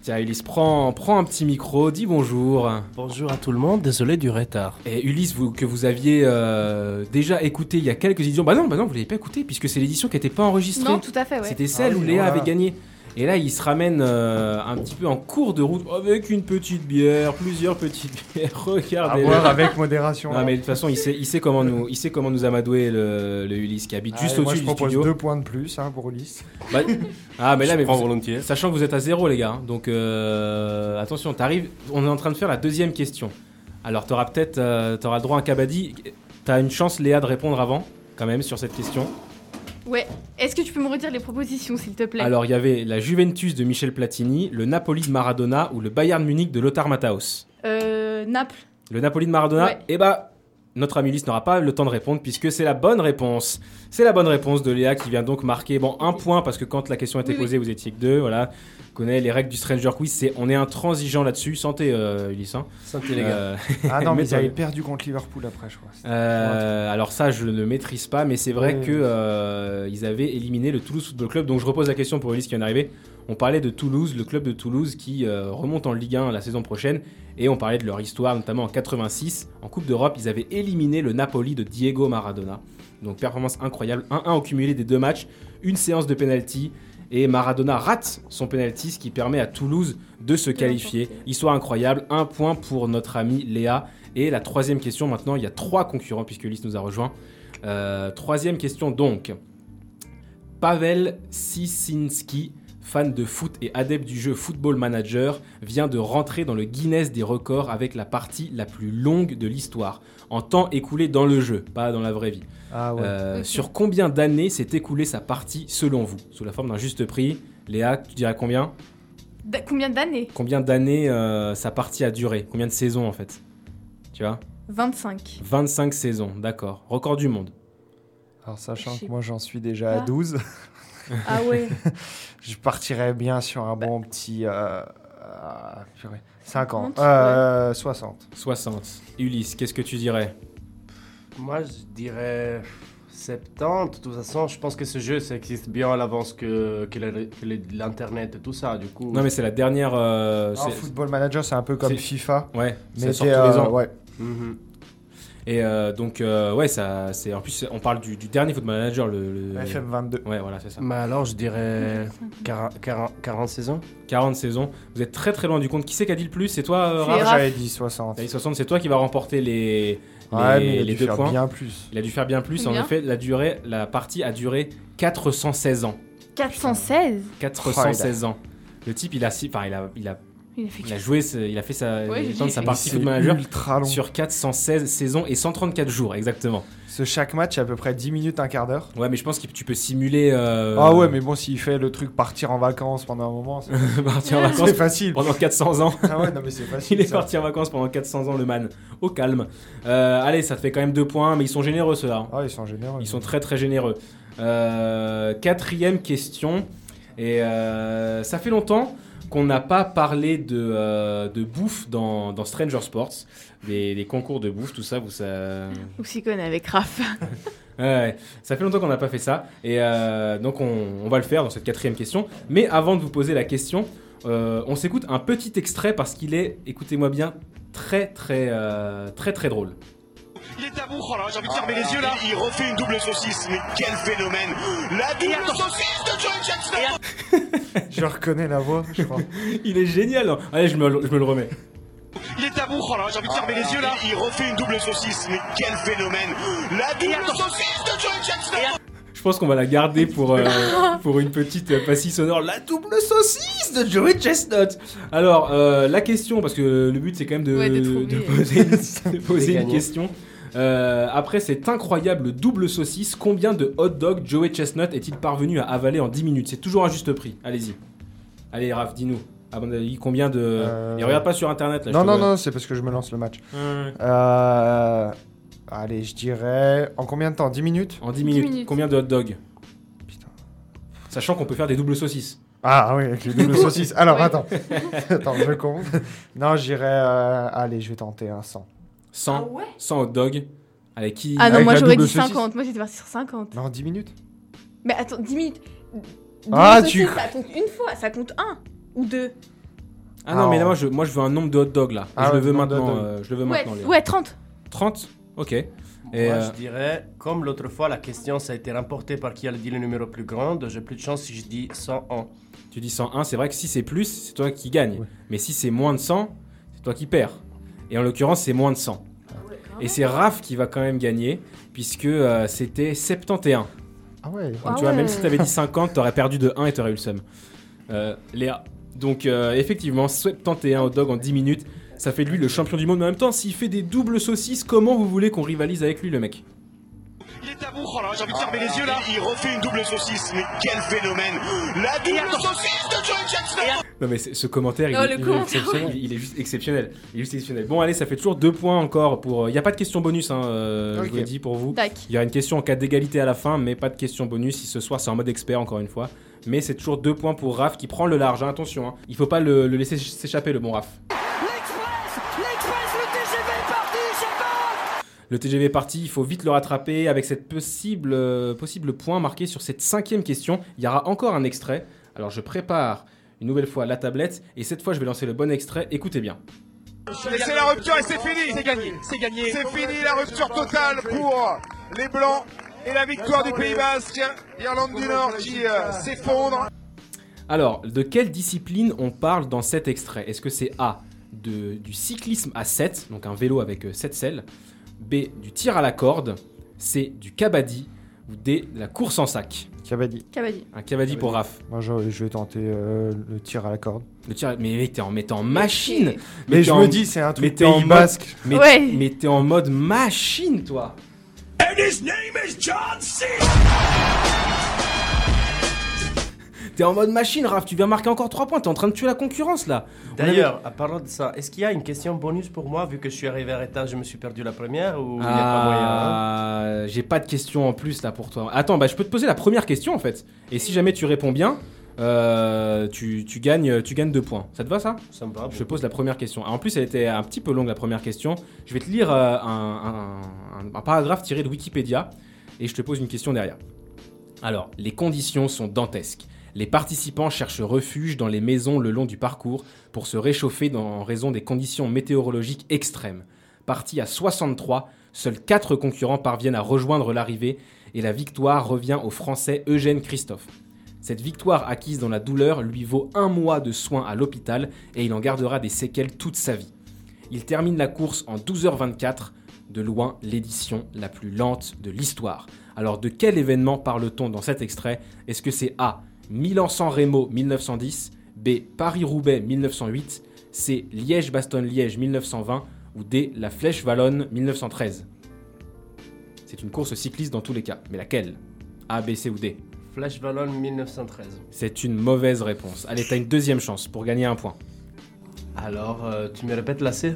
S1: Tiens Ulysse, prends, prends un petit micro, dis bonjour.
S5: Bonjour à tout le monde, désolé du retard.
S1: Et Ulysse, vous, que vous aviez euh, déjà écouté il y a quelques éditions. Bah non, bah non, vous l'avez pas écouté puisque c'est l'édition qui n'était pas enregistrée.
S3: Non, tout à fait, ouais.
S1: C'était celle
S2: Ah
S1: où Léa
S2: voilà.
S1: avait gagné. Et là, il se ramène euh, un petit peu en cours de route avec une petite bière, plusieurs petites [laughs] bières.
S2: À
S1: Regardez.
S2: voir avec modération.
S1: Non mais de toute façon, il sait, il sait comment nous, il sait comment nous amadouer le, le Ulysse qui habite juste
S2: moi,
S1: au-dessus
S2: je
S1: du
S2: propose
S1: studio.
S2: deux points de plus hein, pour Ulysse.
S1: Bah- [laughs] ah mais là,
S5: Je
S1: mais
S5: prends
S1: vous-
S5: volontiers.
S1: sachant que vous êtes à zéro les gars, hein. donc euh, attention, t'arrives. On est en train de faire la deuxième question. Alors t'auras peut-être, euh, t'auras le droit à un cabadi. T'as une chance Léa de répondre avant, quand même, sur cette question.
S3: Ouais. Est-ce que tu peux me redire les propositions, s'il te plaît?
S1: Alors il y avait la Juventus de Michel Platini, le Napoli de Maradona ou le Bayern Munich de Lothar Matthäus.
S3: Euh, Naples.
S1: Le Napoli de Maradona,
S3: Ouais.
S1: et bah notre ami Ulysse n'aura pas le temps de répondre puisque c'est la bonne réponse. C'est la bonne réponse de Léa qui vient donc marquer bon un point parce que quand la question était
S3: Oui, oui.
S1: posée vous étiez que deux voilà. Connaît les règles du Stranger Quiz, c'est on est intransigeant là-dessus. Santé euh, Ulysse. hein.
S5: Santé les gars.
S1: Euh,
S2: Ah non, [laughs] mais ils avaient perdu contre Liverpool après, je crois.
S1: euh, alors ça je ne maîtrise pas mais c'est vrai
S2: Oui.
S1: que euh, ils avaient éliminé le Toulouse Football Club donc je repose la question pour Ulysse qui vient d'arriver. On parlait de Toulouse, le club de Toulouse qui euh, remonte en Ligue 1 la saison prochaine et on parlait de leur histoire notamment en 86 en Coupe d'Europe ils avaient éliminé le Napoli de Diego Maradona donc performance incroyable 1-1 au cumulé des deux matchs une séance de penalty et Maradona rate son penalty ce qui permet à Toulouse de se qualifier histoire incroyable un point pour notre amie Léa Et la troisième question, maintenant, il y a trois concurrents puisque Lys nous a rejoint. Euh, troisième question donc. Pavel Sisinski, fan de foot et adepte du jeu Football Manager, vient de rentrer dans le Guinness des records avec la partie la plus longue de l'histoire, en temps écoulé dans le jeu, pas dans la vraie vie.
S2: Ah ouais.
S1: Euh. Sur combien d'années s'est écoulée sa partie selon vous? Sous la forme d'un juste prix. Léa, tu dirais combien?
S3: Da- Combien d'années?
S1: Combien d'années euh, sa partie a duré? Combien de saisons en fait? Tu vois?
S3: 25.
S1: 25 saisons, d'accord. Record du monde.
S2: Alors sachant que moi j'en suis déjà à
S3: pas.
S2: 12, [laughs]
S3: Ah ouais. [laughs]
S2: je partirais bien sur un bon petit... Euh, euh, purée, 50.
S3: 50,
S2: Euh, 60.
S1: 60. Ulysse, qu'est-ce que tu dirais?
S5: Moi, je dirais 70. De toute façon, je pense que ce jeu, ça existe bien à l'avance que, que l'Internet et tout ça. Du coup,
S1: Non mais c'est la dernière... euh, c'est-
S2: Football Manager, c'est un peu comme
S1: c'est-
S2: FIFA.
S1: Ouais,
S2: Mais
S1: les
S2: euh,
S1: ans.
S2: ouais.
S5: Mhm.
S1: Et euh, donc, euh, ouais, ça, c'est en plus, on parle du, du dernier Football Manager, le. le-
S2: FM22.
S1: Ouais, voilà, c'est ça.
S5: Mais alors, je dirais 40, 40, 40 saisons.
S1: 40 saisons. Vous êtes très très loin du compte. Qui c'est qui a dit le plus? C'est toi, euh, Raph?
S2: J'avais dit 60.
S1: T'as dit 60, c'est toi qui va remporter les, les,
S2: Ouais, mais il a
S1: les
S2: dû
S1: deux
S2: faire
S1: points.
S2: bien plus.
S1: Il a dû faire bien plus. En effet, la, durée, la partie a duré 416 ans.
S3: 416
S1: 416 ans. Le type, il a, si- enfin, il a, il a,
S3: Il a fait
S1: il a joué, ce- il a fait sa,
S3: Ouais,
S1: temps de sa
S3: c'est-
S1: partie
S2: C'est
S1: Manager
S2: ultra long.
S1: sur 416 saisons et 134 jours, exactement.
S2: Ce chaque match, c'est à peu près 10 minutes, un quart d'heure.
S1: Ouais, mais je pense que tu peux simuler. euh,
S2: Ah ouais, mais bon, s'il fait le truc partir en vacances pendant un moment, c'est [laughs]
S1: partir en
S2: c'est
S1: vacances
S2: facile.
S1: pendant 400 ans.
S2: Ah ouais, non, mais c'est [laughs] facile.
S1: Il est
S2: ça.
S1: parti en vacances pendant 400 ans, le man. Au calme. Euh, allez, ça te fait quand même deux points, mais ils sont généreux, ceux-là.
S2: Ah, ils sont généreux.
S1: Ils sont très très généreux. Euh, quatrième question. Et euh, ça fait longtemps qu'on n'a pas parlé de, euh, de bouffe dans, dans Stranger Sports. Des, des concours de bouffe, tout ça, vous ça.
S3: S'y connaît avec Raph. [laughs]
S1: Ouais, ouais. ça fait longtemps qu'on n'a pas fait ça. Et euh, donc on, on va le faire dans cette quatrième question. Mais avant de vous poser la question, euh, on s'écoute un petit extrait parce qu'il est, écoutez-moi bien, très très euh, très très drôle.
S4: Il est à bout, oh là, j'ai envie de fermer les yeux là. Il refait une double saucisse, mais quel phénomène La double saucisse de Joey Jackson [laughs]
S2: Je reconnais la voix, je crois. [laughs]
S1: Il est génial. Allez, je me, le- je me le remets.
S4: Il est à bout, oh là, j'ai envie de fermer les yeux là. Il refait une double saucisse, mais quel phénomène La double saucisse de Joey Jackson
S1: Je pense qu'on va la garder pour, euh, [laughs] pour une petite euh, pastille sonore. La double saucisse de Joey Chestnut. Alors, euh, la question, parce que le but c'est quand même de,
S3: Ouais, de
S1: de
S3: trouver.
S1: poser, une, de poser une question. Euh, après cette incroyable double saucisse, combien de hot dogs Joey Chestnut est-il parvenu à avaler en 10 minutes? C'est toujours un juste prix. Allez-y. Allez, Raph, dis-nous. À mon avis, combien de.
S2: Euh,
S1: Et regarde pas sur internet là.
S2: Non, non,
S1: vois.
S2: non, c'est parce que je me lance le match. Euh... Allez, je dirais. En combien de temps? 10 minutes?
S1: En 10 minutes.
S3: minutes.
S1: Combien de hot dogs
S2: Putain.
S1: Sachant qu'on peut faire des doubles saucisses.
S2: Ah oui, avec les doubles [laughs] saucisses. Alors attends. [laughs] attends, je compte. Non, j'irais. euh, Allez, je vais tenter un 100.
S1: 100,
S3: ouais
S1: 100 hot dogs. Allez, qui.
S3: Ah non,
S2: Avec
S3: moi j'aurais dit
S2: saucisse
S3: 50. Moi j'étais partie sur 50.
S2: Non, 10 minutes
S3: Mais attends, 10 minutes.
S2: Ah, tu-
S3: Ça compte une fois, ça compte un ou deux.
S1: Ah non, mais là,
S2: Ah.
S1: moi je, moi je veux un nombre de hot dogs là.
S2: Ah
S1: je le
S2: ouais,
S1: veux maintenant. euh, je le veux
S3: Ouais,
S1: maintenant,
S3: ouais, 30.
S1: 30 Ok. Et
S5: Moi,
S1: euh,
S5: je dirais, comme l'autre fois, la question, ça a été remporté par qui a dit le numéro plus grand. J'ai plus de chance si je dis 101.
S1: tu dis 101, c'est vrai que si c'est plus, c'est toi qui gagne.
S2: Ouais.
S1: Mais si c'est moins de 100, c'est toi qui perds. Et en l'occurrence, c'est moins de 100. Et c'est Raph qui va quand même gagner, puisque euh, c'était 71.
S2: Ah ouais.
S1: Donc
S3: Ah
S1: tu vois, même si t'avais dit 50, t'aurais perdu de 1 et t'aurais eu le seum. Euh, Léa. Donc euh, effectivement, 71 hot dog en 10 minutes, ça fait de lui le champion du monde. Mais en même temps, s'il fait des doubles saucisses, comment vous voulez qu'on rivalise avec lui, le mec?
S4: Il est à bout, oh là, j'ai envie de fermer les yeux là. Il refait une double saucisse, mais quel phénomène La double saucisse de Joey Jackson
S1: Non mais ce commentaire, il,
S3: Oh,
S1: est- exceptionnel. Il, il est juste exceptionnel. Il est juste exceptionnel. Bon allez, ça fait toujours deux points encore pour. Il n'y a pas de question bonus, hein, euh, je vous le dis pour vous.
S3: Tac.
S1: Il y aura une question en cas d'égalité à la fin, mais pas de question bonus. Si ce soir c'est en mode expert encore une fois. Mais c'est toujours deux points pour Raph qui prend le large. hein, attention, hein. il faut pas le, le laisser s'échapper le bon Raph. Le TGV est parti, il faut vite le rattraper avec cette possible, euh, possible point marqué sur cette cinquième question. Il y aura encore un extrait. Alors je prépare une nouvelle fois la tablette et cette fois je vais lancer le bon extrait. Écoutez bien.
S6: C'est la rupture et c'est fini. C'est gagné. C'est gagné. C'est fini la rupture totale pour les Blancs et la victoire du Pays Basque. Irlande du Nord qui euh, s'effondre.
S1: Alors, de quelle discipline on parle dans cet extrait? Est-ce que c'est A, de, du cyclisme à 7, donc un vélo avec 7 selles? B, du tir à la corde. C, du kabaddi. Ou D, de la course en sac.
S2: Kabaddi.
S3: Kabaddi.
S1: Un kabaddi pour Raph.
S2: Moi, je, je vais tenter euh, le tir à la corde.
S1: Le tir, mais mec, t'es en mettant machine.
S2: Mais,
S1: t'es
S2: je
S1: en-
S2: me dis, c'est un
S1: mais
S2: truc
S1: t'es en
S2: Pays
S1: mode-
S2: basque.
S1: Mais,
S3: Ouais.
S1: mais t'es en mode machine, toi. T'es en mode machine, Raph. Tu viens marquer encore 3 points. T'es en train de tuer la concurrence, là. Avait-
S5: D'ailleurs, à parlant de ça, est-ce qu'il y a une question bonus pour moi vu que je suis arrivé en retard, je me suis perdu la première ou il n'y a pas moyen hein
S1: Ah, J'ai pas de questions en plus là pour toi. Attends, bah je peux te poser la première question en fait. Et si jamais tu réponds bien, euh, tu, tu gagnes, tu gagnes deux points. Ça te va ça?
S5: Ça me va.
S1: Je te pose la première question. En plus, elle était un petit peu longue la première question. Je vais te lire euh, un, un- un- un paragraphe tiré de Wikipédia et je te pose une question derrière. Alors, les conditions sont dantesques. Les participants cherchent refuge dans les maisons le long du parcours pour se réchauffer en raison des conditions météorologiques extrêmes. Parti à 63, seuls 4 concurrents parviennent à rejoindre l'arrivée et la victoire revient au Français Eugène Christophe. Cette victoire acquise dans la douleur lui vaut un mois de soins à l'hôpital et il en gardera des séquelles toute sa vie. Il termine la course en 12h24, de loin l'édition la plus lente de l'histoire. Alors de quel événement parle-t-on dans cet extrait? Est-ce que c'est A. Milan-San Remo 1910, B. Paris-Roubaix 1908, C. Liège-Bastogne-Liège 1920 ou D. La Flèche Wallonne 1913 C'est une course cycliste dans tous les cas, mais laquelle? A, B, C ou D?
S5: Flash Ballon 1913.
S1: C'est une mauvaise réponse. Allez, t'as une deuxième chance pour gagner un point.
S5: Alors, euh, tu me répètes la C?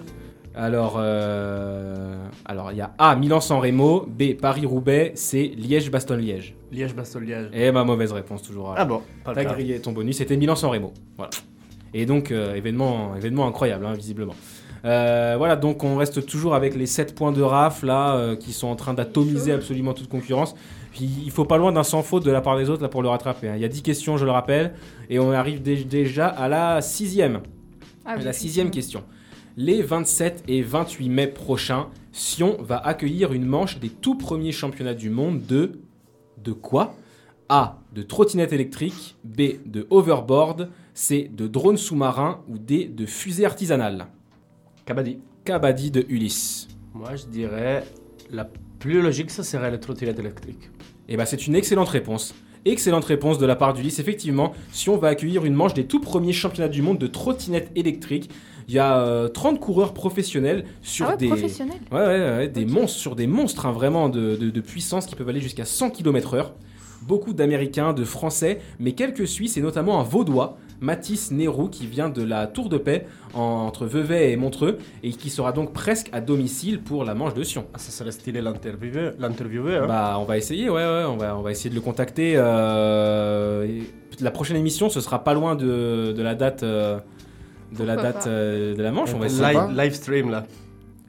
S1: Alors, euh, alors il y a A, Milan-San Remo, B, Paris-Roubaix, C, Liège-Bastogne-Liège.
S5: Liège-Bastogne-Liège.
S1: Et ma mauvaise réponse toujours.
S5: Ah bon, pas
S1: T'as
S5: grave.
S1: grillé ton bonus, c'était Milan-San Remo. Voilà. Et donc, euh, événement, événement incroyable, hein, visiblement. Euh, voilà, donc on reste toujours avec les 7 points de RAF là, euh, qui sont en train d'atomiser absolument toute concurrence. Puis il faut pas loin d'un sans faute de la part des autres là pour le rattraper. hein. Il y a 10 questions, je le rappelle, et on arrive dé- déjà à la sixième.
S3: Ah oui,
S1: la sixième question. Les 27 et 28 mai prochains, Sion va accueillir une manche des tout premiers championnats du monde de. De quoi? A. De trottinette électrique. B. De overboard. C. De drone sous-marin. Ou D. De fusée artisanale.
S5: Kabaddi.
S1: Kabaddi de Ulysse.
S5: Moi, je dirais la plus logique, ça serait le trottinette électrique.
S1: Eh ben, c'est une excellente réponse. Excellente réponse de la part d'Ulysse. Effectivement, Sion va accueillir une manche des tout premiers championnats du monde de trottinette électrique. Il y a euh, 30 coureurs professionnels sur
S3: Ah ouais,
S1: des.
S3: professionnel.
S1: Ouais, ouais, ouais, des monstres sur des monstres hein, vraiment de, de- de puissance qui peuvent aller jusqu'à 100 km/h. Beaucoup d'Américains, de Français, mais quelques Suisses et notamment un Vaudois, Mathis Nérou, qui vient de la Tour de Paix en- entre Vevey et Montreux et qui sera donc presque à domicile pour la manche de Sion.
S5: Ah, ça serait stylé l'interviewer, l'interviewer, hein.
S1: Bah, on va essayer, ouais, ouais, on va, on va essayer de le contacter. euh, la prochaine émission, ce sera pas loin de, de la date, euh, de la date euh, de la manche. On va essayer.
S5: live, live stream là.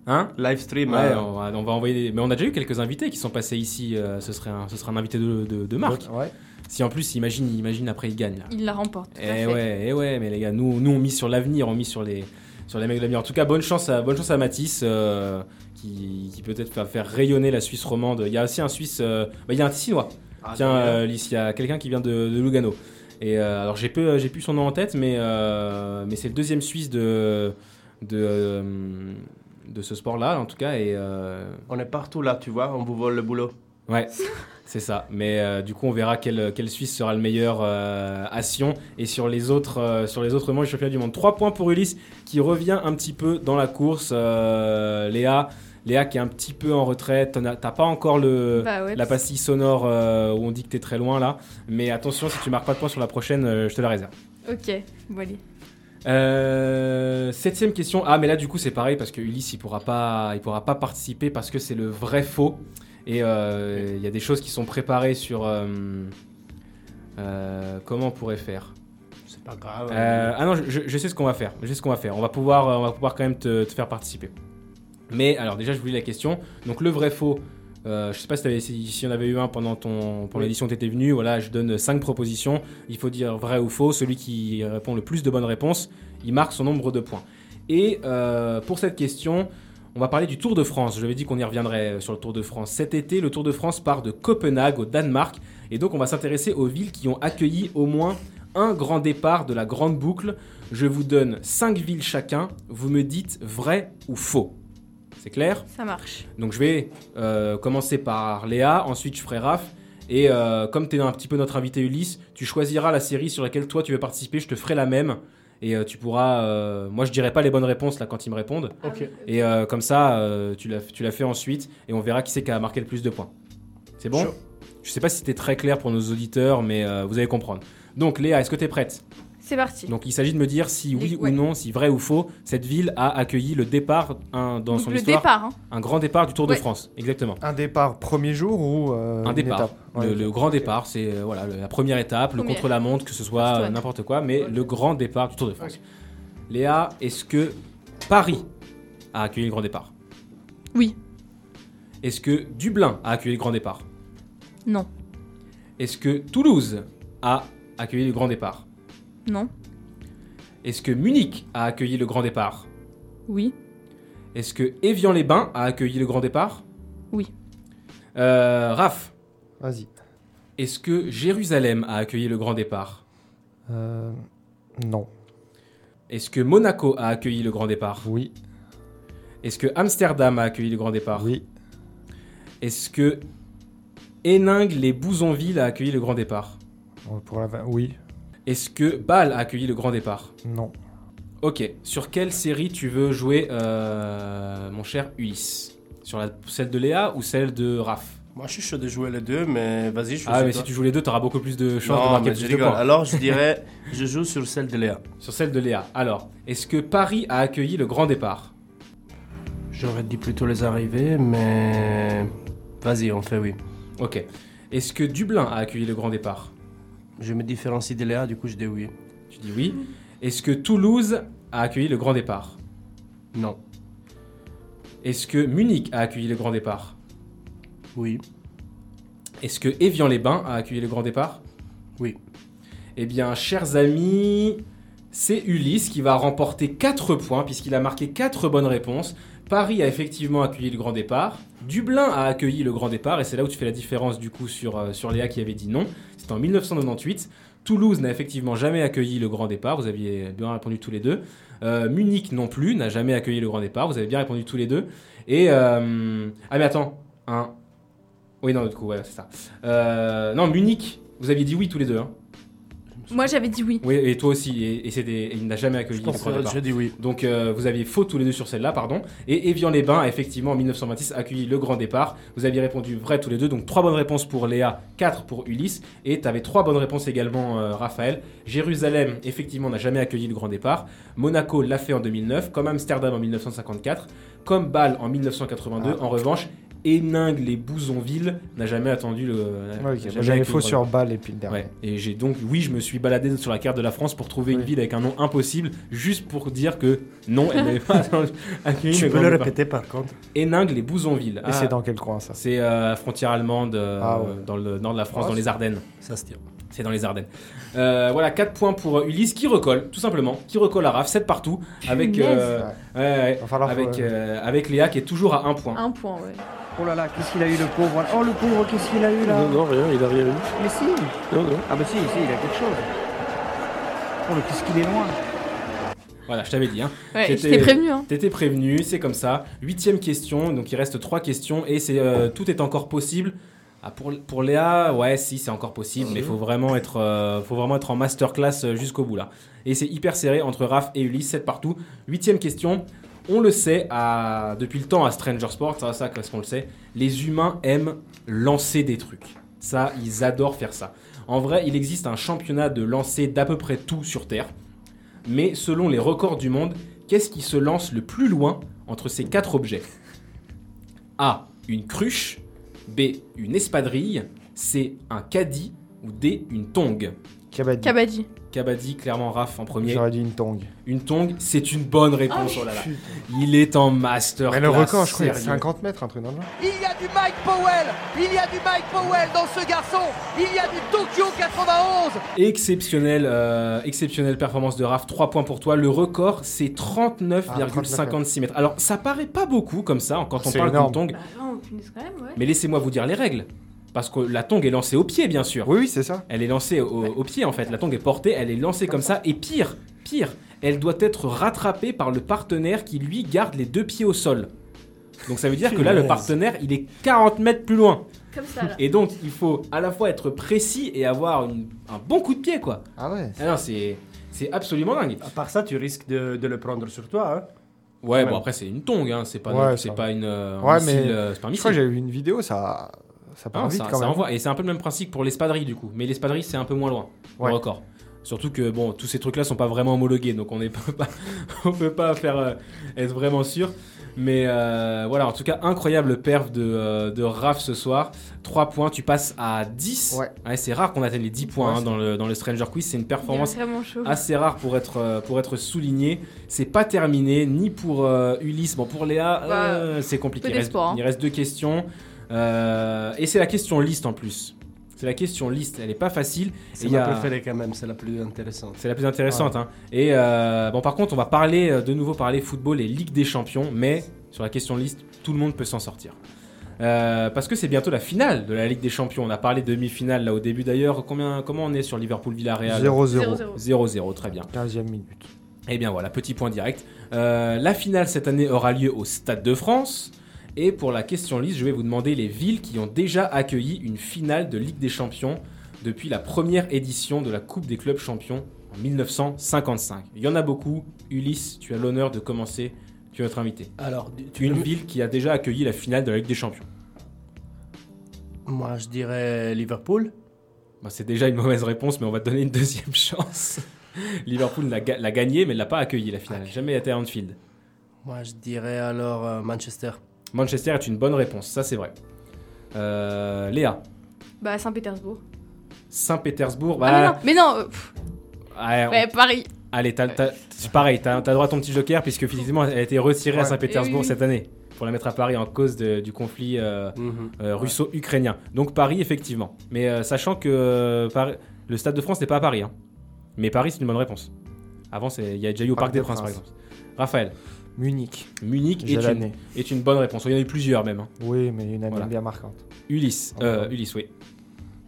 S1: Hein?
S5: Live stream.
S1: Ouais,
S5: hein.
S1: on va, on va envoyer. Mais on a déjà eu quelques invités qui sont passés ici. euh, ce serait un, ce serait un invité de, de, de marque.
S2: Ouais.
S1: Si en plus, imagine, imagine après il gagne là.
S3: Il la remporte. tout à
S1: Eh
S3: fait.
S1: ouais, eh ouais, mais les gars, nous, nous on mise sur l'avenir, on mise sur les, sur les mecs de l'avenir. En tout cas, bonne chance à, bonne chance à Mathis, euh, qui, qui peut-être va faire rayonner la Suisse romande. Il y a aussi un Suisse, euh, bah, il y a un Tessinois.
S5: Ah,
S1: Tiens, euh, il y a quelqu'un qui vient de, de Lugano. Et euh, alors j'ai peu, j'ai plus son nom en tête, mais euh, mais c'est le deuxième Suisse de de euh, de ce sport-là, en tout cas. Et euh,
S5: On est partout là, tu vois, on vous vole le boulot.
S1: Ouais, [laughs] c'est ça. Mais euh, du coup, on verra quel, quel Suisse sera le meilleur euh, à Sion et sur les autres euh, sur les autres manches du championnat du monde. 3 points pour Ulysse qui revient un petit peu dans la course. Euh, Léa, Léa qui est un petit peu en retraite. T'as pas encore le
S3: Bah ouais,
S1: la pastille sonore euh, où on dit que t'es très loin là. Mais attention, si tu marques pas de points sur la prochaine, euh, je te la réserve.
S3: Ok, bon allez.
S1: Euh, septième question. Ah, mais là, du coup, c'est pareil parce que Ulysse, il pourra pas, il pourra pas participer parce que c'est le vrai faux. Et euh, il y a des choses qui sont préparées sur. euh, euh, comment on pourrait faire?
S5: C'est pas grave.
S1: Euh, Ah non, je, sais ce qu'on va faire. Je sais ce qu'on va faire. On va pouvoir, on va pouvoir quand même te, te faire participer. Mais alors, déjà, je vous lis la question. Donc, le vrai faux. euh, je sais pas si, t'avais- si, si on avait eu un pendant ton pour
S5: Oui.
S1: l'édition où t'étais venu. Voilà, je donne cinq propositions. Il faut dire vrai ou faux. Celui qui répond le plus de bonnes réponses, il marque son nombre de points. Et euh, pour cette question, on va parler du Tour de France. Je l'avais dit qu'on y reviendrait euh, sur le Tour de France. Cet été, le Tour de France part de Copenhague au Danemark. Et donc, on va s'intéresser aux villes qui ont accueilli au moins un grand départ de la grande boucle. Je vous donne 5 villes chacun. Vous me dites vrai ou faux. C'est clair
S3: Ça marche.
S1: Donc je vais euh, commencer par Léa, ensuite je ferai Raph. Et euh, comme tu es un petit peu notre invité Ulysse, tu choisiras la série sur laquelle toi tu veux participer, je te ferai la même. Et euh, tu pourras... euh, moi je dirai pas les bonnes réponses là quand ils me répondent.
S5: Ok.
S1: Et euh, comme ça, euh, tu l'as fait ensuite et on verra qui c'est qui a marqué le plus de points. C'est bon? Je sais pas si c'était très clair pour nos auditeurs, mais euh, vous allez comprendre. Donc Léa, est-ce que tu es prête?
S3: C'est parti.
S1: Donc il s'agit de me dire si oui
S3: Ouais.
S1: ou non, si vrai ou faux, cette ville a accueilli le départ un- dans
S3: Donc,
S1: son
S3: le
S1: histoire,
S3: départ, hein.
S1: un grand départ du Tour de
S3: Ouais.
S1: France. Exactement.
S2: Un départ premier jour ou euh,
S1: un
S2: une
S1: départ.
S2: étape? Ouais,
S1: le, grand départ, c'est euh, voilà, le- la première étape, le
S3: Première.
S1: contre-la-montre, que ce soit euh, n'importe quoi, mais le grand départ du Tour de France. Léa, est-ce que Paris a accueilli le grand départ?
S3: Oui.
S1: Est-ce que Dublin a accueilli le grand départ?
S3: Non.
S1: Est-ce que Toulouse a accueilli le grand départ?
S3: Non.
S1: Est-ce que Munich a accueilli le grand départ?
S3: Oui.
S1: Est-ce que Évian-les-Bains a accueilli le grand départ?
S3: Oui.
S1: Euh, Raph,
S2: Vas-y.
S1: est-ce que Jérusalem a accueilli le grand départ?
S2: Euh, non.
S1: Est-ce que Monaco a accueilli le grand départ?
S2: Oui.
S1: Est-ce que Amsterdam a accueilli le grand départ?
S2: Oui.
S1: Est-ce que Héningue-les-Bouzonville a accueilli le grand départ?
S2: Euh, Pour la vingt- Oui.
S1: Est-ce que Bâle a accueilli le grand départ?
S2: Non.
S1: Ok, sur quelle série tu veux jouer, euh, mon cher Ulysse? Sur la, celle de Léa ou celle de Raph?
S5: Moi, je suis chaud de jouer les deux, mais vas-y, je
S1: Ah, mais si tu joues les deux, t'auras beaucoup plus de chances de marquer
S5: mais je
S1: plus de
S5: rigole.
S1: points.
S5: Alors, je [laughs] dirais, je joue sur celle de Léa.
S1: Sur celle de Léa. Alors, est-ce que Paris a accueilli le grand départ?
S5: J'aurais dit plutôt les arrivées, mais vas-y, on fait oui.
S1: Ok. Est-ce que Dublin a accueilli le grand départ?
S5: Je me différencie de Léa, du coup, je dis oui.
S1: Tu dis oui. Est-ce que Toulouse a accueilli le grand départ?
S5: Non.
S1: Est-ce que Munich a accueilli le grand départ?
S5: Oui.
S1: Est-ce que Évian-les-Bains a accueilli le grand départ?
S5: Oui.
S1: Eh bien, chers amis, c'est Ulysse qui va remporter 4 points puisqu'il a marqué 4 bonnes réponses. Paris a effectivement accueilli le grand départ. Dublin a accueilli le grand départ et c'est là où tu fais la différence du coup sur, euh, Léa qui avait dit non. C'était en 1998. Toulouse n'a effectivement jamais accueilli le grand départ. Vous aviez bien répondu tous les deux. Euh, Munich non plus n'a jamais accueilli le grand départ. Vous avez bien répondu tous les deux. Et euh, ah mais attends, un. Oui non du coup c'est ça. Non Munich, vous aviez dit oui tous les deux. Hein.
S3: Moi, j'avais dit oui.
S1: Oui, et toi aussi, et, et c'était- il n'a jamais accueilli
S5: je dis oui.
S1: Donc euh, vous aviez faux tous les deux sur celle-là, pardon. Et Evian-les-Bains a effectivement en 1926 accueilli le grand départ. Vous aviez répondu vrai tous les deux, donc trois bonnes réponses pour Léa, quatre pour Ulysse, et tu avais trois bonnes réponses également, euh, Raphaël. Jérusalem, effectivement, n'a jamais accueilli le grand départ. Monaco l'a fait en 2009, comme Amsterdam en 1954, comme Bâle en 1982.
S2: Ah.
S1: En revanche, Héningue les Bouzonville n'a jamais attendu le.
S2: Ouais,
S1: jamais le
S2: faux sur balle et puis le dernier.
S1: Ouais, et j'ai donc, oui, je me suis baladé sur la carte de la France pour trouver une ville avec un nom impossible, juste pour dire que non, elle n'avait pas accueilli
S5: Tu peux le [laughs] répéter par contre
S1: Héningue, les Bouzonville.
S2: Et
S1: Ah,
S2: c'est dans quel coin ça?
S1: c'est euh, frontière allemande, euh,
S2: Ah ouais.
S1: dans le nord de la France,
S2: Ah,
S1: dans les Ardennes.
S5: Ça se tient.
S1: C'est dans les Ardennes. Euh, voilà, 4 points pour euh, Ulysse qui recolle, tout simplement. Qui recolle à Raph, 7 partout. Avec, euh, ouais, ouais, avec, euh, avec Léa qui est toujours à 1 point.
S3: Un point, ouais.
S7: Oh là là, qu'est-ce qu'il a eu le pauvre Oh le pauvre, qu'est-ce qu'il a eu là
S8: Non, non, rien, il a rien eu.
S7: Mais si
S8: Non, non.
S7: Ah bah si, si, il a quelque chose. Oh mais qu'est-ce qu'il est loin
S1: Voilà, je t'avais dit. Hein.
S3: Ouais, t'ai prévenu, hein.
S1: T'étais prévenu, c'est comme ça. Huitième question, donc il reste trois questions et c'est euh, tout est encore possible. Ah, pour, pour Léa, ouais, si, c'est encore possible, mais il faut vraiment être, euh, faut vraiment être en masterclass euh, jusqu'au bout là. Et c'est hyper serré entre Raph et Ulysse, 7 partout. Huitième question. On le sait à, depuis le temps à Stranger Sport, ça, ça, qu'est-ce qu'on le sait Les humains aiment lancer des trucs. Ça, ils adorent faire ça. En vrai, il existe un championnat de lancer d'à peu près tout sur Terre. Mais selon les records du monde, qu'est-ce qui se lance le plus loin entre ces quatre objets? A. Une cruche. B. Une espadrille. C. Un caddie. Ou D. Une tongue.
S2: Kabaddi.
S3: Kabaddi.
S1: Kabaddi, clairement Raph en premier.
S2: J'aurais dit une tongue.
S1: Une tongue, c'est une bonne réponse. oh là là. Il est en master.
S2: Mais le record, je crois, il y a
S1: sérieux.
S2: 50 mètres, un truc dans le genre.
S9: Il y a du Mike Powell Il y a du Mike Powell dans ce garçon Il y a du Tokyo 91
S1: Exceptionnel, euh, exceptionnelle performance de Raph, 3 points pour toi. Le record, c'est 39,56 mètres. Alors, ça paraît pas beaucoup comme ça quand on parle d'une tongue,
S3: Bah non, punaise, quand même, ouais.
S1: mais laissez-moi vous dire les règles. Parce que la tongue est lancée au pied, bien sûr.
S2: Oui, oui, c'est ça.
S1: Elle est lancée au, au pied en fait. La tongue est portée, elle est lancée comme ça. Et pire, pire, elle doit être rattrapée par le partenaire qui lui garde les deux pieds au sol. Donc ça veut dire que là, le partenaire, il est 40 mètres plus loin.
S3: Comme ça, là.
S1: Et donc, il faut à la fois être précis et avoir une- un bon coup de pied, quoi.
S2: Ah ouais.
S1: Ah non, c'est c'est absolument dingue.
S5: À part ça, tu risques de, de le prendre sur toi. Hein.
S1: Ouais,
S5: Ouais.
S1: bon après c'est une tongue, hein. c'est pas,
S2: Ouais,
S1: c'est
S2: ça
S1: pas une, euh, un
S2: Ouais,
S1: missile,
S2: mais
S1: euh, c'est pas un
S2: Je crois que j'avais vu une vidéo, ça, ça part
S1: Ah,
S2: vite
S1: ça,
S2: quand
S1: ça
S2: même.
S1: envoie. Et c'est un peu le même principe pour l'espadrille du coup. Mais l'espadrille c'est un peu moins loin,
S2: Ouais.
S1: le record. Surtout que bon, tous ces trucs-là sont pas vraiment homologués, donc on ne peut [laughs] pas, on peut pas faire euh, être vraiment sûr. Mais euh, voilà, en tout cas, incroyable perf de, euh, de Raph ce soir. 3 points, tu passes à 10.
S2: Ouais.
S1: c'est rare qu'on atteigne les 10 points
S2: Ouais,
S1: hein, dans, le, dans le Stranger Quiz. C'est une performance assez rare pour être, euh, pour être souligné. C'est pas terminé, ni pour euh, Ulysse. Bon, pour Léa,
S3: Bah,
S1: euh, c'est compliqué.
S3: peu
S1: Il reste,
S3: hein.
S1: il reste deux questions. Euh, et c'est la question liste en plus. C'est la question liste, elle est pas facile.
S5: C'est
S1: il y
S5: ma
S1: a-
S5: préférée quand même, c'est la plus intéressante.
S1: C'est la plus intéressante. hein. Et euh, bon, par contre, on va parler euh, de nouveau parler football et Ligue des Champions, mais sur la question liste, tout le monde peut s'en sortir. Euh, parce que c'est bientôt la finale de la Ligue des Champions. On a parlé de demi-finale là au début d'ailleurs. Combien, comment on est sur Liverpool-Villarreal
S2: 0-0.
S1: 0-0, très bien.
S2: 15e minute.
S1: Et bien voilà, petit point direct. Euh, la finale cette année aura lieu au Stade de France. Et pour la question liste, je vais vous demander les villes qui ont déjà accueilli une finale de Ligue des Champions depuis la première édition de la Coupe des clubs champions en 1955. Il y en a beaucoup. Ulysse, tu as l'honneur de commencer. Tu vas être invité.
S5: Alors, tu
S1: Une
S5: peux-
S1: ville qui a déjà accueilli la finale de la Ligue des Champions.
S5: Moi, je dirais Liverpool.
S1: Bah, c'est déjà une mauvaise réponse, mais on va te donner une deuxième [laughs] chance. Liverpool l'a ga- l'a gagné, mais ne l'a pas accueilli la finale. N'a Jamais été à Anfield.
S5: Moi, je dirais alors euh, Manchester.
S1: Manchester est une bonne réponse, ça c'est vrai. Euh, Léa,
S3: Bah, Saint-Pétersbourg.
S1: Saint-Pétersbourg.
S3: Ah,
S1: bah,
S3: mais non, mais non, euh, pff,
S1: ouais, on-
S3: ouais, Paris.
S1: Allez, t'as- t'as- c'est pareil, t'as as droit à ton petit joker, puisque effectivement elle a été retirée à. Saint-Pétersbourg
S3: Eh oui,
S1: cette année, pour la mettre à Paris en cause de- du conflit euh,
S5: Mhm.
S1: euh, russo-ukrainien. Donc Paris, effectivement. Mais euh, sachant que euh, Paris- le Stade de France n'est pas à Paris. hein. Mais Paris, c'est une bonne réponse. Avant, c'est- il y a déjà eu au Parc,
S2: Parc
S1: des
S2: des
S1: Princes, par
S2: Princes.
S1: exemple. Raphaël,
S2: Munich.
S1: Munich est une, est une bonne réponse. Il y en a eu plusieurs même. hein.
S2: Oui, mais une année
S1: Voilà.
S2: bien marquante.
S1: Ulysse, euh. Ulysse, oui.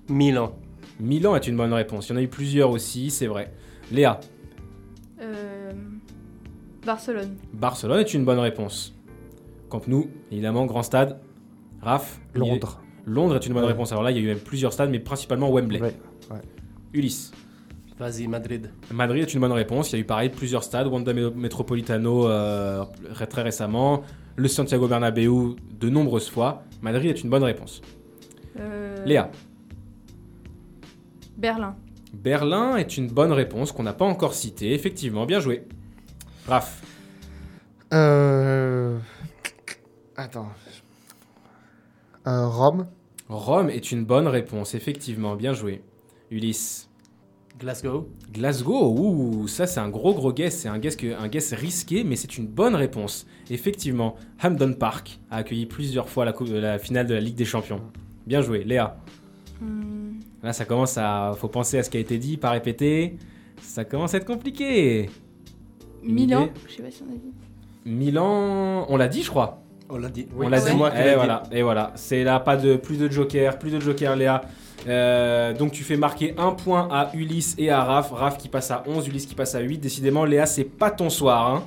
S5: Milan.
S1: Milan est une bonne réponse. Il y en a eu plusieurs aussi, c'est vrai. Léa,
S3: Euh, Barcelone.
S1: Barcelone est une bonne réponse. Camp Nou, évidemment, grand stade. Raph,
S2: Londres.
S1: Londres est une bonne
S2: Ouais.
S1: réponse. Alors là, il y a eu même plusieurs stades, mais principalement Wembley.
S2: Ouais.
S1: Ulysse,
S5: Vas-y, Madrid.
S1: Madrid est une bonne réponse. Il y a eu pareil plusieurs stades. Wanda Me- Metropolitano euh, très- très récemment. Le Santiago Bernabéu de nombreuses fois. Madrid est une bonne réponse.
S3: Euh,
S1: Léa,
S3: Berlin.
S1: Berlin est une bonne réponse qu'on n'a pas encore citée. Effectivement, bien joué. Raph,
S2: Euh... Attends. Euh, Rome.
S1: Rome est une bonne réponse. Effectivement, bien joué. Ulysse.
S5: Glasgow.
S1: Glasgow, ouh, ça c'est un gros gros guess, c'est un guess, que- un guess risqué, mais c'est une bonne réponse. Effectivement, Hampden Park a accueilli plusieurs fois la, coupe- la finale de la Ligue des Champions. Bien joué, Léa.
S3: Hmm,
S1: Là, ça commence à, faut penser à ce qui a été dit, pas répéter. Ça commence à être compliqué.
S3: Milan.
S1: idée
S3: Je sais pas si on a dit.
S1: Milan, on l'a dit, je crois.
S5: On l'a dit.
S1: on l'a
S5: c'est
S1: dit.
S5: moi qui
S1: et
S5: dit.
S1: voilà, et voilà. C'est là, pas de plus de joker, plus de joker, Léa. Euh, donc tu fais marquer un point à Ulysse et à Raph. Raph qui passe à 11, Ulysse qui passe à 8. Décidément, Léa, c'est pas ton soir. hein.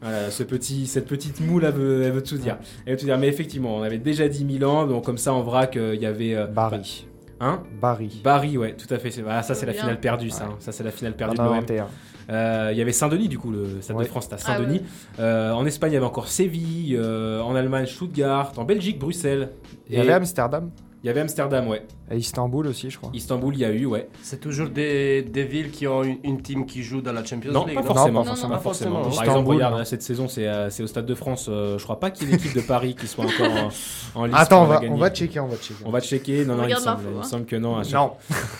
S1: Voilà, ce petit, cette petite moule, elle veut, elle veut tout dire. Elle veut tout dire. Mais effectivement, on avait déjà dit Milan, donc comme ça en vrac, euh, il y avait. euh,
S2: Bari.
S1: Hein?
S2: Barry.
S1: Barry, ouais, tout à fait. c'est- Voilà, ça, c'est la finale perdue, ça.
S2: Ouais.
S1: hein. Ça, c'est la finale perdue de l'OM.
S2: 91.
S1: Euh, Il y avait Saint-Denis, du coup, le Stade
S2: Ouais.
S1: de France, c'était à
S3: Ah
S1: Saint-Denis. Euh, en Espagne, il y avait encore Séville. euh, en Allemagne, Stuttgart. En Belgique, Bruxelles.
S2: Il y avait Amsterdam.
S1: Il y avait Amsterdam, ouais.
S2: Et Istanbul aussi, je crois.
S1: Istanbul, il y a eu, ouais.
S5: C'est toujours des, des villes qui ont une, une team qui joue dans la Champions
S1: Non,
S5: League.
S1: pas
S5: non
S1: forcément.
S2: pas
S3: forcément.
S1: Pas forcément. Par
S2: Istanbul,
S1: exemple, regarde, cette saison, c'est euh, c'est au Stade de France. euh, je crois pas qu'il y ait une équipe de Paris qui soit encore en, en liste.
S2: Attends, on va,
S1: gagner.
S2: on va checker, on va checker.
S1: On va checker. Non, non, il semble,
S3: hein.
S1: semble que non. à chaque-
S2: Non.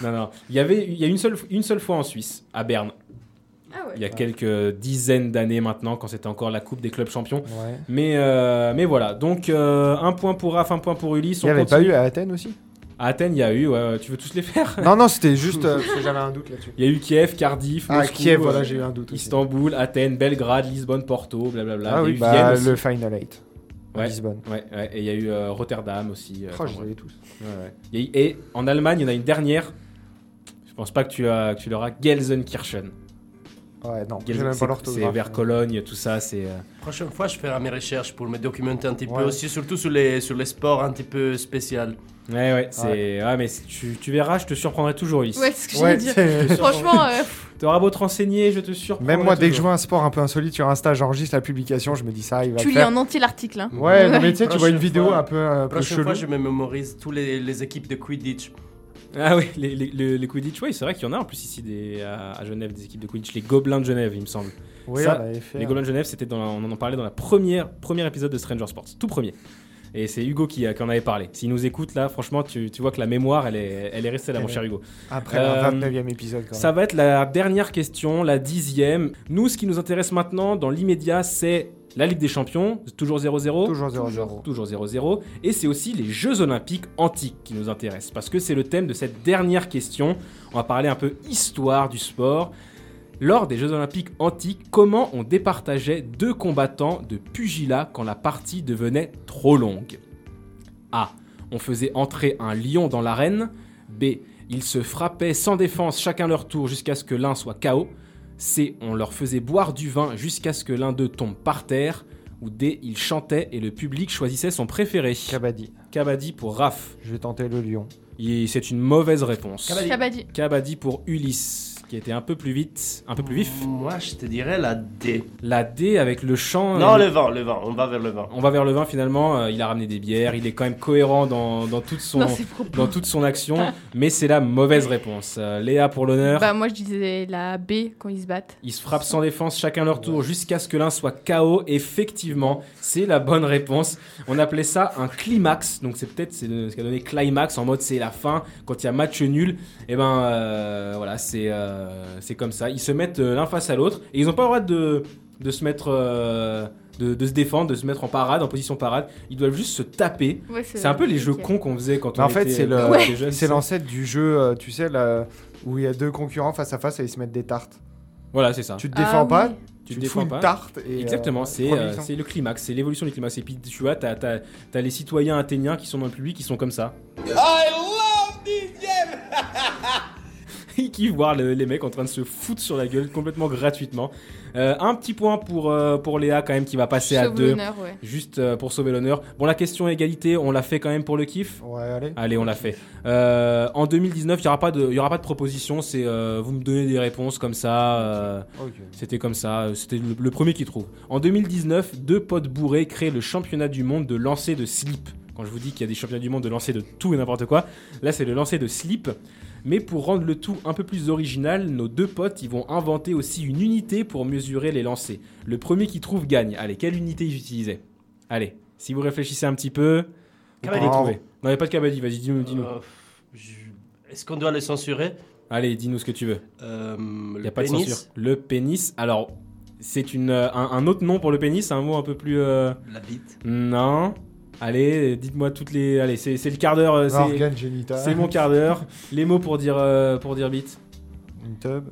S1: non, non. Il y avait, il y a une seule, une seule fois en Suisse, à Berne.
S3: Ah ouais.
S1: Il y a quelques dizaines d'années maintenant, quand c'était encore la Coupe des clubs champions.
S2: Ouais.
S1: Mais, euh, mais voilà, donc euh, un point pour Raph, un point pour Ulysse.
S2: Il n'y avait pas eu à Athènes aussi?
S1: À Athènes, il y a eu, ouais, tu veux tous les faire?
S2: Non, non, c'était juste euh, [laughs] parce que j'avais un doute là-dessus.
S1: Il y a eu Kiev, Cardiff,
S2: Ah,
S1: Moscou,
S2: Kiev, voilà, j'ai eu un doute aussi.
S1: Istanbul, Athènes, Belgrade, Lisbonne, Porto, blablabla.
S2: Ah oui, bah,
S1: Vienne aussi.
S2: le Final 8. à
S1: Ouais.
S2: Lisbonne.
S1: Ouais, ouais, et il y a eu euh, Rotterdam aussi. euh,
S2: Oh, je les tous.
S1: Ouais, eu- Et en Allemagne, il y en a une dernière. Je pense pas que tu, as, que tu l'auras. Gelsenkirchen.
S2: Ouais, non, j'ai même
S1: c'est-
S2: pas l'orthographe.
S1: C'est vers Cologne, tout ça. C'est. euh,
S5: Prochaine fois, je ferai mes recherches pour me documenter un petit
S2: Ouais.
S5: peu aussi, surtout sur les, sur les sports un petit peu spéciaux.
S1: Ouais, ouais, c'est. Ouais, mais tu, tu verras, je te surprendrai toujours, Ulysse.
S3: Ouais, c'est ce que
S2: Ouais,
S3: j'allais dire. Franchement, euh,
S1: T'auras beau te renseigner, je te surprendrai.
S2: Même moi, dès que je vois un sport un peu insolite sur Insta, j'enregistre la publication, je me dis ça, il va
S3: tu lis en entier l'article. Hein.
S2: Ouais, non, mais tu sais, tu vois une vidéo
S5: fois-
S2: un peu, un peu
S5: Prochaine
S2: chelou.
S5: fois, je me mémorise tous les, les équipes de Quidditch.
S1: Ah oui, les, les, les, Quidditch, oui, c'est vrai qu'il y en a en plus ici des, à, Genève, des équipes de Quidditch, les Gobelins de Genève, il me semble.
S2: Oui,
S1: Ça,
S2: fait.
S1: Les Gobelins de Genève, c'était dans, on en parlait dans la première premier épisode de Stranger Sports, tout premier. Et c'est Hugo qui, en avait parlé. S'il nous écoute là, franchement, tu, tu vois que la mémoire, elle est, elle est restée là, mon cher Hugo.
S2: Après
S1: Euh,
S2: le 29e épisode, quand
S1: Ça va être la dernière question, la dixième. Nous, ce qui nous intéresse maintenant, dans l'immédiat, c'est la Ligue des Champions, toujours 0-0.
S2: même. Toujours 0-0.
S1: Toujours 0-0. Et c'est aussi les Jeux Olympiques antiques qui nous intéressent. Parce que c'est le thème de cette dernière question. On va parler un peu histoire du sport. Lors des Jeux Olympiques antiques, comment on départageait deux combattants de pugilat quand la partie devenait trop longue? A. On faisait entrer un lion dans l'arène. B. Ils se frappaient sans défense chacun leur tour jusqu'à ce que l'un soit KO. C. On leur faisait boire du vin jusqu'à ce que l'un d'eux tombe par terre. Ou D. Ils chantaient et le public choisissait son préféré.
S2: Kabaddi.
S1: Kabaddi pour Raph.
S2: Je vais tenter le lion.
S1: Et C'est une mauvaise réponse.
S5: Kabaddi.
S3: Kabaddi.
S1: Kabaddi pour Ulysse, qui était un peu plus vite, un peu plus vif.
S5: Moi, je te dirais la D.
S1: La D avec le chant.
S5: Non,
S1: euh,
S5: le vin, le vin. On va vers le vin.
S1: On va vers le vin finalement. euh, il a ramené des bières. Il est quand même cohérent dans, dans toute son
S3: Dans
S1: toute son action, mais c'est la mauvaise réponse. Euh, Léa pour l'honneur.
S3: Bah, moi, je disais la B quand ils se battent.
S1: Ils se frappent sans défense chacun leur tour jusqu'à ce que l'un soit KO. Effectivement, c'est la bonne réponse. On appelait ça un climax. Donc c'est peut-être c'est ce qu'a donné climax en mode c'est la fin quand il y a match nul. Et ben euh, voilà, c'est euh, c'est comme ça. Ils se mettent euh, l'un face à l'autre et ils n'ont pas le droit de, de se mettre euh, de, de se défendre, de se mettre en parade, en position parade. Ils doivent juste se taper.
S3: Ouais,
S1: C'est un peu les jeux cons qu'on faisait quand
S2: Mais
S1: on
S2: en fait,
S1: était était jeunes.
S2: c'est l'ancêtre du jeu, euh, tu sais, là, où il y a deux concurrents face à face et ils se mettent des tartes.
S1: Voilà, c'est ça.
S2: Tu te
S3: Ah
S2: défends pas,
S3: oui.
S1: Tu
S2: tu
S1: te
S2: te fous
S1: défends
S2: une
S1: pas.
S2: tarte. Et,
S1: Exactement,
S2: euh,
S1: c'est euh,
S2: sang.
S1: c'est le climax, c'est l'évolution du climax. Et puis tu vois, t'as as, les citoyens athéniens qui sont dans le public, qui sont comme ça. [laughs] [laughs] Ils kiffent voir le- les mecs en train de se foutre sur la gueule complètement gratuitement. Euh, un petit point pour, euh, pour Léa quand même qui va passer à
S3: Sauve
S1: 2.
S3: l'honneur, ouais.
S1: Juste euh, pour sauver l'honneur. Bon, la question égalité, on l'a fait quand même pour le kiff
S2: Ouais, allez.
S1: Allez, on l'a fait. Euh, en 2019, il n'y aura, pas de- il y aura pas de proposition. C'est euh, vous me donnez des réponses comme ça. euh, c'était comme ça, c'était le, le premier qui trouve. En 2019, deux potes bourrés créent le championnat du monde de lancer de slip. Quand je vous dis qu'il y a des championnats du monde de lancer de tout et n'importe quoi, là c'est le lancer de slip. Mais pour rendre le tout un peu plus original, nos deux potes ils vont inventer aussi une unité pour mesurer les lancers. Le premier qui trouve gagne. Allez, quelle unité ils utilisaient? Allez, si vous réfléchissez un petit peu, vous pouvez trouver. Non, il n'y a pas de kabaddi, vas-y, dis-nous. dis-nous.
S5: Euh, je- Est-ce qu'on doit le censurer?
S1: Allez, dis-nous ce que tu veux.
S5: Euh,
S1: Il n'y a pas de censure. Le pénis, alors, c'est une, euh, un, un autre nom pour le pénis, un mot un peu plus. euh,
S5: La bite.
S1: Non. Allez, dites-moi toutes les. Allez, c'est c'est le quart d'heure. euh, c'est-
S2: Organe génital.
S1: C'est mon quart d'heure. Les mots pour dire, euh, pour dire bite.
S2: Une tub.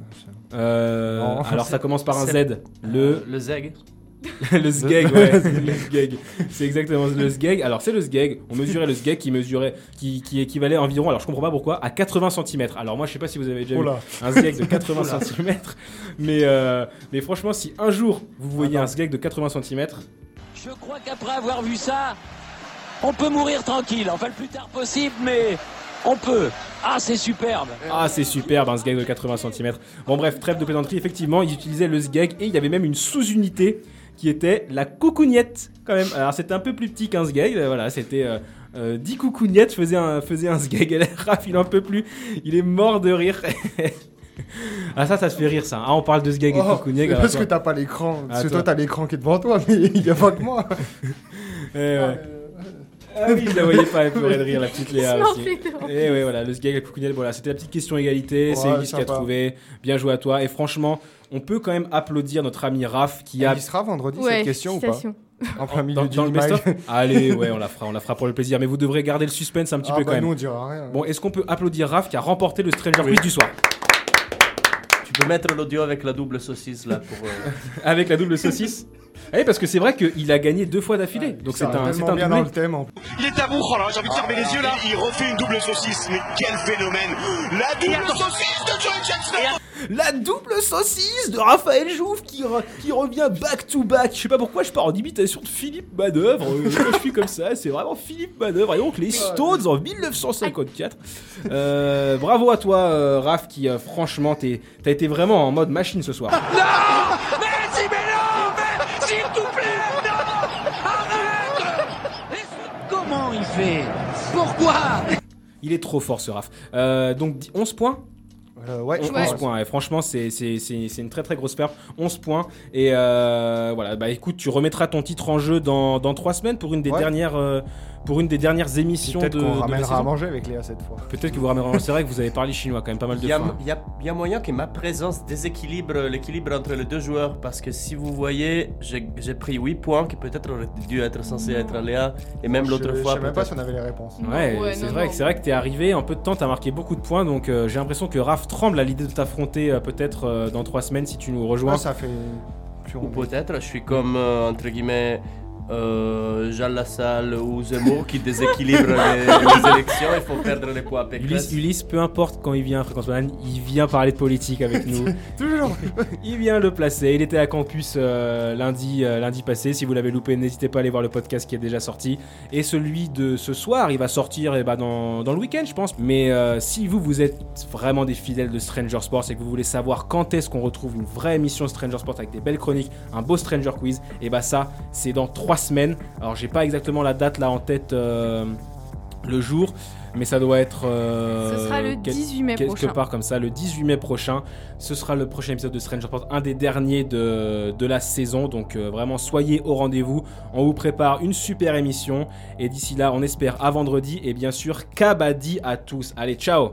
S1: Euh,
S2: Non.
S1: alors ça commence par un Z.
S5: Le,
S1: Le, [laughs]
S5: le zeg.
S1: le sgeg, ouais. [laughs] c'est le sgeg. C'est exactement le sgeg. Alors c'est le sgeg. On mesurait le sgeg qui mesurait, qui, qui équivalait environ, alors je comprends pas pourquoi, à 80 cm. Alors moi je sais pas si vous avez déjà vu un sgeg de 80 cm, mais, euh, mais franchement si un jour vous voyez un sgeg de 80 cm,
S8: Je crois qu'après avoir vu ça, on peut mourir tranquille. Enfin, le plus tard possible, mais on peut. Ah, c'est superbe.
S1: Ah, c'est superbe, un sgeg de 80 cm. Bon, bref, trêve de plaisanterie. Effectivement, ils utilisaient le sgeg et il y avait même une sous-unité qui était la coucougnette, quand même. Alors, c'était un peu plus petit qu'un sgeg. euh, Voilà, c'était. euh, euh, 10 coucougnettes faisaient un, faisaient un sgeg. Et là, Raph, il en peut plus. Il est mort de rire. [laughs] ah, ça, ça se fait rire, ça. Ah, on parle de sgeg et
S2: Oh,
S1: alors,
S2: parce que t'as pas l'écran. Parce que
S1: Attends.
S2: toi, t'as l'écran qui est devant toi, mais il y a pas que moi. [laughs]
S1: Eh ouais. Ah oui, je la voyais pas, elle pleurait de rire, la petite Léa aussi. Et ouais, voilà, le sgeg, la coucounette, voilà, c'était la petite question égalité, c'est Ulysse qui a trouvé, bien joué à toi, et franchement, on peut quand même applaudir notre ami Raph qui a...
S2: Il sera vendredi
S3: Ouais,
S2: cette question ou pas. En plein milieu
S1: Dans,
S2: du
S1: dans le
S2: live.
S1: best-of [laughs] Allez, ouais, on la fera, on la fera pour le plaisir, mais vous devrez garder le suspense un petit
S2: Ah
S1: peu
S2: bah
S1: quand même.
S2: nous on dira rien.
S1: Bon, est-ce qu'on peut applaudir Raph qui a remporté le Stranger Quiz du soir?
S5: Peux mettre l'audio avec la double saucisse là pour. euh, [laughs]
S1: Avec la double saucisse Ah Oui, parce que c'est vrai qu'il a gagné deux fois d'affilée. Donc c'est
S2: Ça
S1: un, c'est
S2: tellement
S1: un
S2: bien
S1: doublé.
S2: dans le thème. en plus.
S4: Il est à bout, oh là, j'ai envie de fermer les yeux là. Il refait une double saucisse, mais quel phénomène La double saucisse de Joey Chestnut
S1: La double saucisse de Raphaël Jouve qui, re- qui revient back to back. Je sais pas pourquoi je pars en imitation de Philippe Manœuvre. Euh, quand je suis comme ça, c'est vraiment Philippe Manœuvre. Et donc les Stones en 1954. Euh, bravo à toi, euh, Raph, qui euh, franchement, t'es- t'as été vraiment en mode machine ce soir.
S8: Merci, mais non mais S'il te plaît, non Arrête Comment il fait? Pourquoi?
S1: Il est trop fort ce Raph. Euh, donc dix- 11 points?
S2: Euh, ouais, je
S1: 11
S2: pense.
S1: points, et franchement, c'est c'est- c'est- c'est une très très grosse perte. 11 points. Et euh, voilà, bah écoute, tu remettras ton titre en jeu dans, dans 3 semaines pour une des
S2: Ouais.
S1: dernières. euh, pour une des dernières émissions de,
S2: Peut-être qu'on ramènera à manger avec Léa cette fois.
S1: Peut-être que vous ramènerez. C'est vrai que vous avez parlé chinois quand même pas mal de
S5: Il y, a,
S1: fois.
S5: il y y a moyen que ma présence déséquilibre l'équilibre entre les deux joueurs parce que si vous voyez, j'ai pris 8 points qui peut-être auraient dû être censés être à Léa et même
S2: Je-
S5: l'autre
S2: je
S5: fois.
S2: sais même pas si on avait les réponses.
S1: Ouais,
S3: Ouais,
S1: c'est vrai, que- c'est vrai que t'es arrivé en peu de temps, t'as marqué beaucoup de points, donc euh, j'ai l'impression que Raph tremble à l'idée de t'affronter euh, peut-être euh, dans 3 semaines si tu nous rejoins.
S2: Ouais, ça fait plus
S5: Ou peut-être, je suis comme, euh, entre guillemets, euh, Jean Lassalle ou Zemmour qui déséquilibre les, les élections, il faut perdre les poids à
S1: Ulysse,
S5: Pécresse.
S1: Ulysse, peu importe quand il vient à Fréquence Banane, il vient parler de politique avec nous. [laughs]
S2: Toujours.
S1: Il vient le placer. Il était à campus euh, lundi, euh, lundi passé. Si vous l'avez loupé, n'hésitez pas à aller voir le podcast qui est déjà sorti. Et celui de ce soir, il va sortir eh ben, dans, dans le week-end, je pense. Mais euh, si vous, vous êtes vraiment des fidèles de Stranger Sports et que vous voulez savoir quand est-ce qu'on retrouve une vraie émission Stranger Sports avec des belles chroniques, un beau Stranger Quiz, et bah ça, c'est dans trois semaines. Alors, j'ai pas exactement la date là en tête, euh, le jour. Mais ça doit être. euh,
S3: Ce sera le
S1: quel-
S3: 18 mai
S1: quelque
S3: prochain.
S1: part comme ça, le 18 mai prochain. Ce sera le prochain épisode de Stranger Sports, un des derniers de, de la saison. Donc euh, vraiment, soyez au rendez-vous. On vous prépare une super émission. Et d'ici là, on espère à vendredi. Et bien sûr, Kabaddi à tous. Allez, ciao